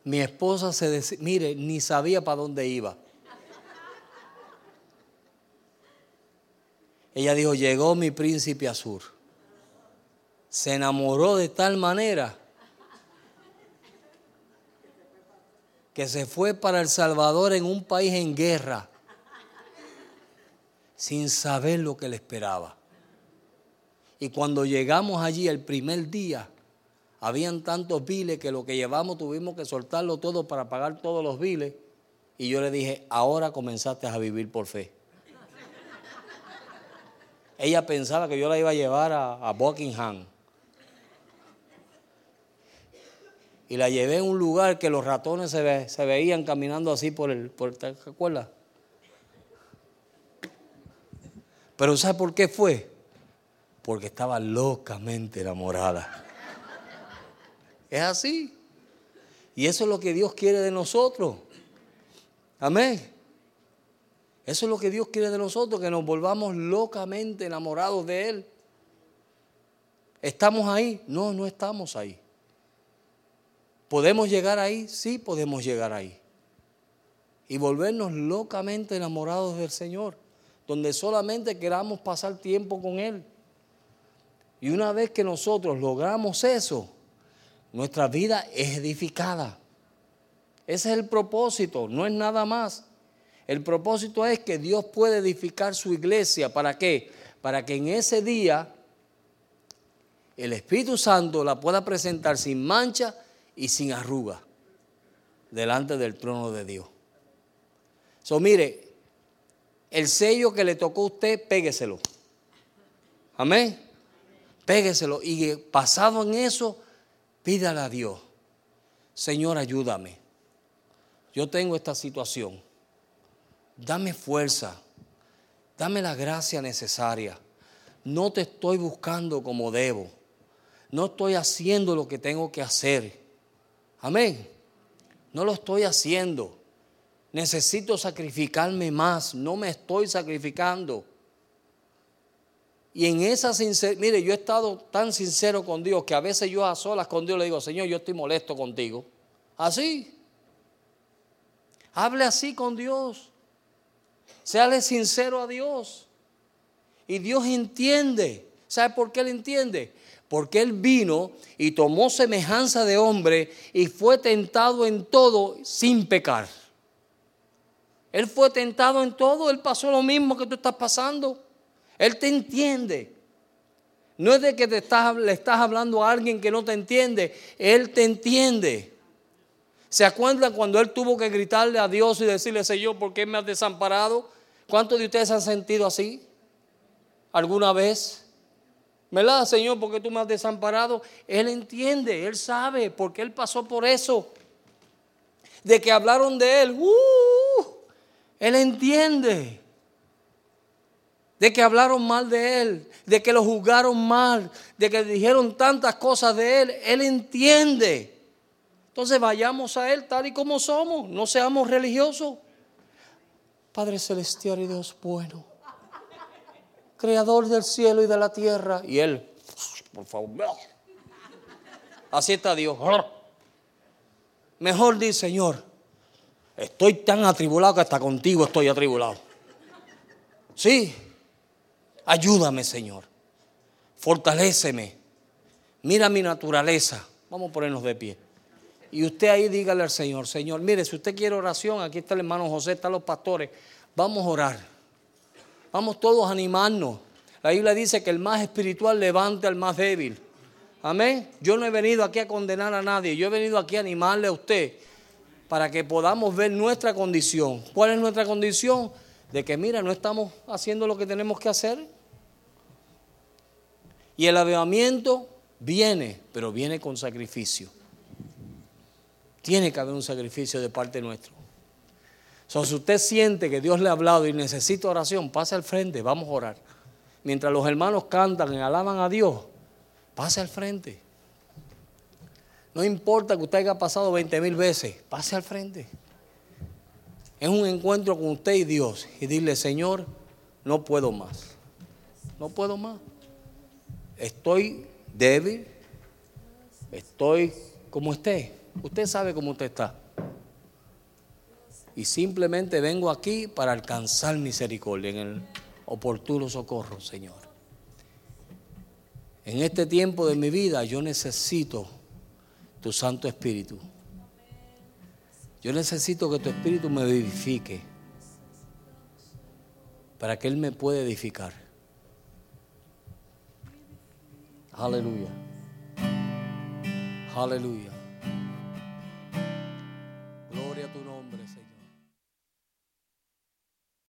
Mi esposa se decía, mire, ni sabía para dónde iba. Ella dijo, llegó mi príncipe azul. Se enamoró de tal manera que se fue para El Salvador en un país en guerra, sin saber lo que le esperaba. Y cuando llegamos allí el primer día, habían tantos biles que lo que llevamos tuvimos que soltarlo todo para pagar todos los biles. Y yo le dije, ahora comenzaste a vivir por fe. Ella pensaba que yo la iba a llevar a, Buckingham. Y la llevé a un lugar que los ratones se, veían caminando así por el... Por, ¿Te acuerdas? Pero ¿sabe por qué fue? Porque estaba locamente enamorada. Es así. Y eso es lo que Dios quiere de nosotros. Amén. Eso es lo que Dios quiere de nosotros, que nos volvamos locamente enamorados de Él. ¿Estamos ahí? No, no estamos ahí. ¿Podemos llegar ahí? Sí, podemos llegar ahí. Y volvernos locamente enamorados del Señor, donde solamente queramos pasar tiempo con Él. Y una vez que nosotros logramos eso, nuestra vida es edificada. Ese es el propósito, no es nada más. El propósito es que Dios puede edificar su iglesia. ¿Para qué? Para que en ese día el Espíritu Santo la pueda presentar sin mancha y sin arruga delante del trono de Dios. So, mire, el sello que le tocó a usted, pégueselo. Amén. Pégueselo. Y pasado en eso, Pídale a Dios, Señor, ayúdame. Yo tengo esta situación. Dame fuerza. Dame la gracia necesaria. No te estoy buscando como debo. No estoy haciendo lo que tengo que hacer. Amén. No lo estoy haciendo. Necesito sacrificarme más. No me estoy sacrificando. Y en esa sinceridad, mire, yo he estado tan sincero con Dios que a veces yo a solas con Dios le digo, Señor, yo estoy molesto contigo. Así. Hable así con Dios. Séale sincero a Dios. Y Dios entiende. ¿Sabe por qué Él entiende? Porque Él vino y tomó semejanza de hombre y fue tentado en todo sin pecar. Él fue tentado en todo, Él pasó lo mismo que tú estás pasando. Él te entiende. No es de que te estás, le estás hablando a alguien que no te entiende. Él te entiende. ¿Se acuerdan cuando él tuvo que gritarle a Dios y decirle, Señor, ¿por qué me has desamparado? ¿Cuántos de ustedes han sentido así? ¿Alguna vez? ¿Verdad, Señor, por qué tú me has desamparado? Él entiende, él sabe, porque él pasó por eso. De que hablaron de él, ¡uh! él entiende de que hablaron mal de él, de que lo juzgaron mal, de que dijeron tantas cosas de él, él entiende. Entonces vayamos a él tal y como somos, no seamos religiosos. Padre celestial y Dios bueno, creador del cielo y de la tierra. Y él, por favor, Así está Dios. Mejor di, Señor, estoy tan atribulado que hasta contigo estoy atribulado. Sí, ayúdame, Señor. Fortaléceme. Mira mi naturaleza. Vamos a ponernos de pie. Y usted ahí dígale al Señor, Señor, mire, si usted quiere oración, aquí está el hermano José, están los pastores, vamos a orar. Vamos todos a animarnos. La Biblia dice que el más espiritual levante al más débil. Amén. Yo no he venido aquí a condenar a nadie, yo he venido aquí a animarle a usted para que podamos ver nuestra condición. ¿Cuál es nuestra condición? De que, mira, no estamos haciendo lo que tenemos que hacer. Y el avivamiento viene, pero viene con sacrificio. Tiene que haber un sacrificio de parte nuestra. So, si usted siente que Dios le ha hablado y necesita oración, pase al frente, vamos a orar. Mientras los hermanos cantan y alaban a Dios, pase al frente. No importa que usted haya pasado 20 mil veces, pase al frente. Es un encuentro con usted y Dios y dile, Señor, no puedo más. No puedo más. Estoy débil. Estoy como esté. Usted sabe cómo usted está. Y simplemente vengo aquí para alcanzar misericordia en el oportuno socorro, Señor. En este tiempo de mi vida yo necesito tu Santo Espíritu. Yo necesito que tu Espíritu me vivifique para que Él me pueda edificar. Aleluya. Aleluya.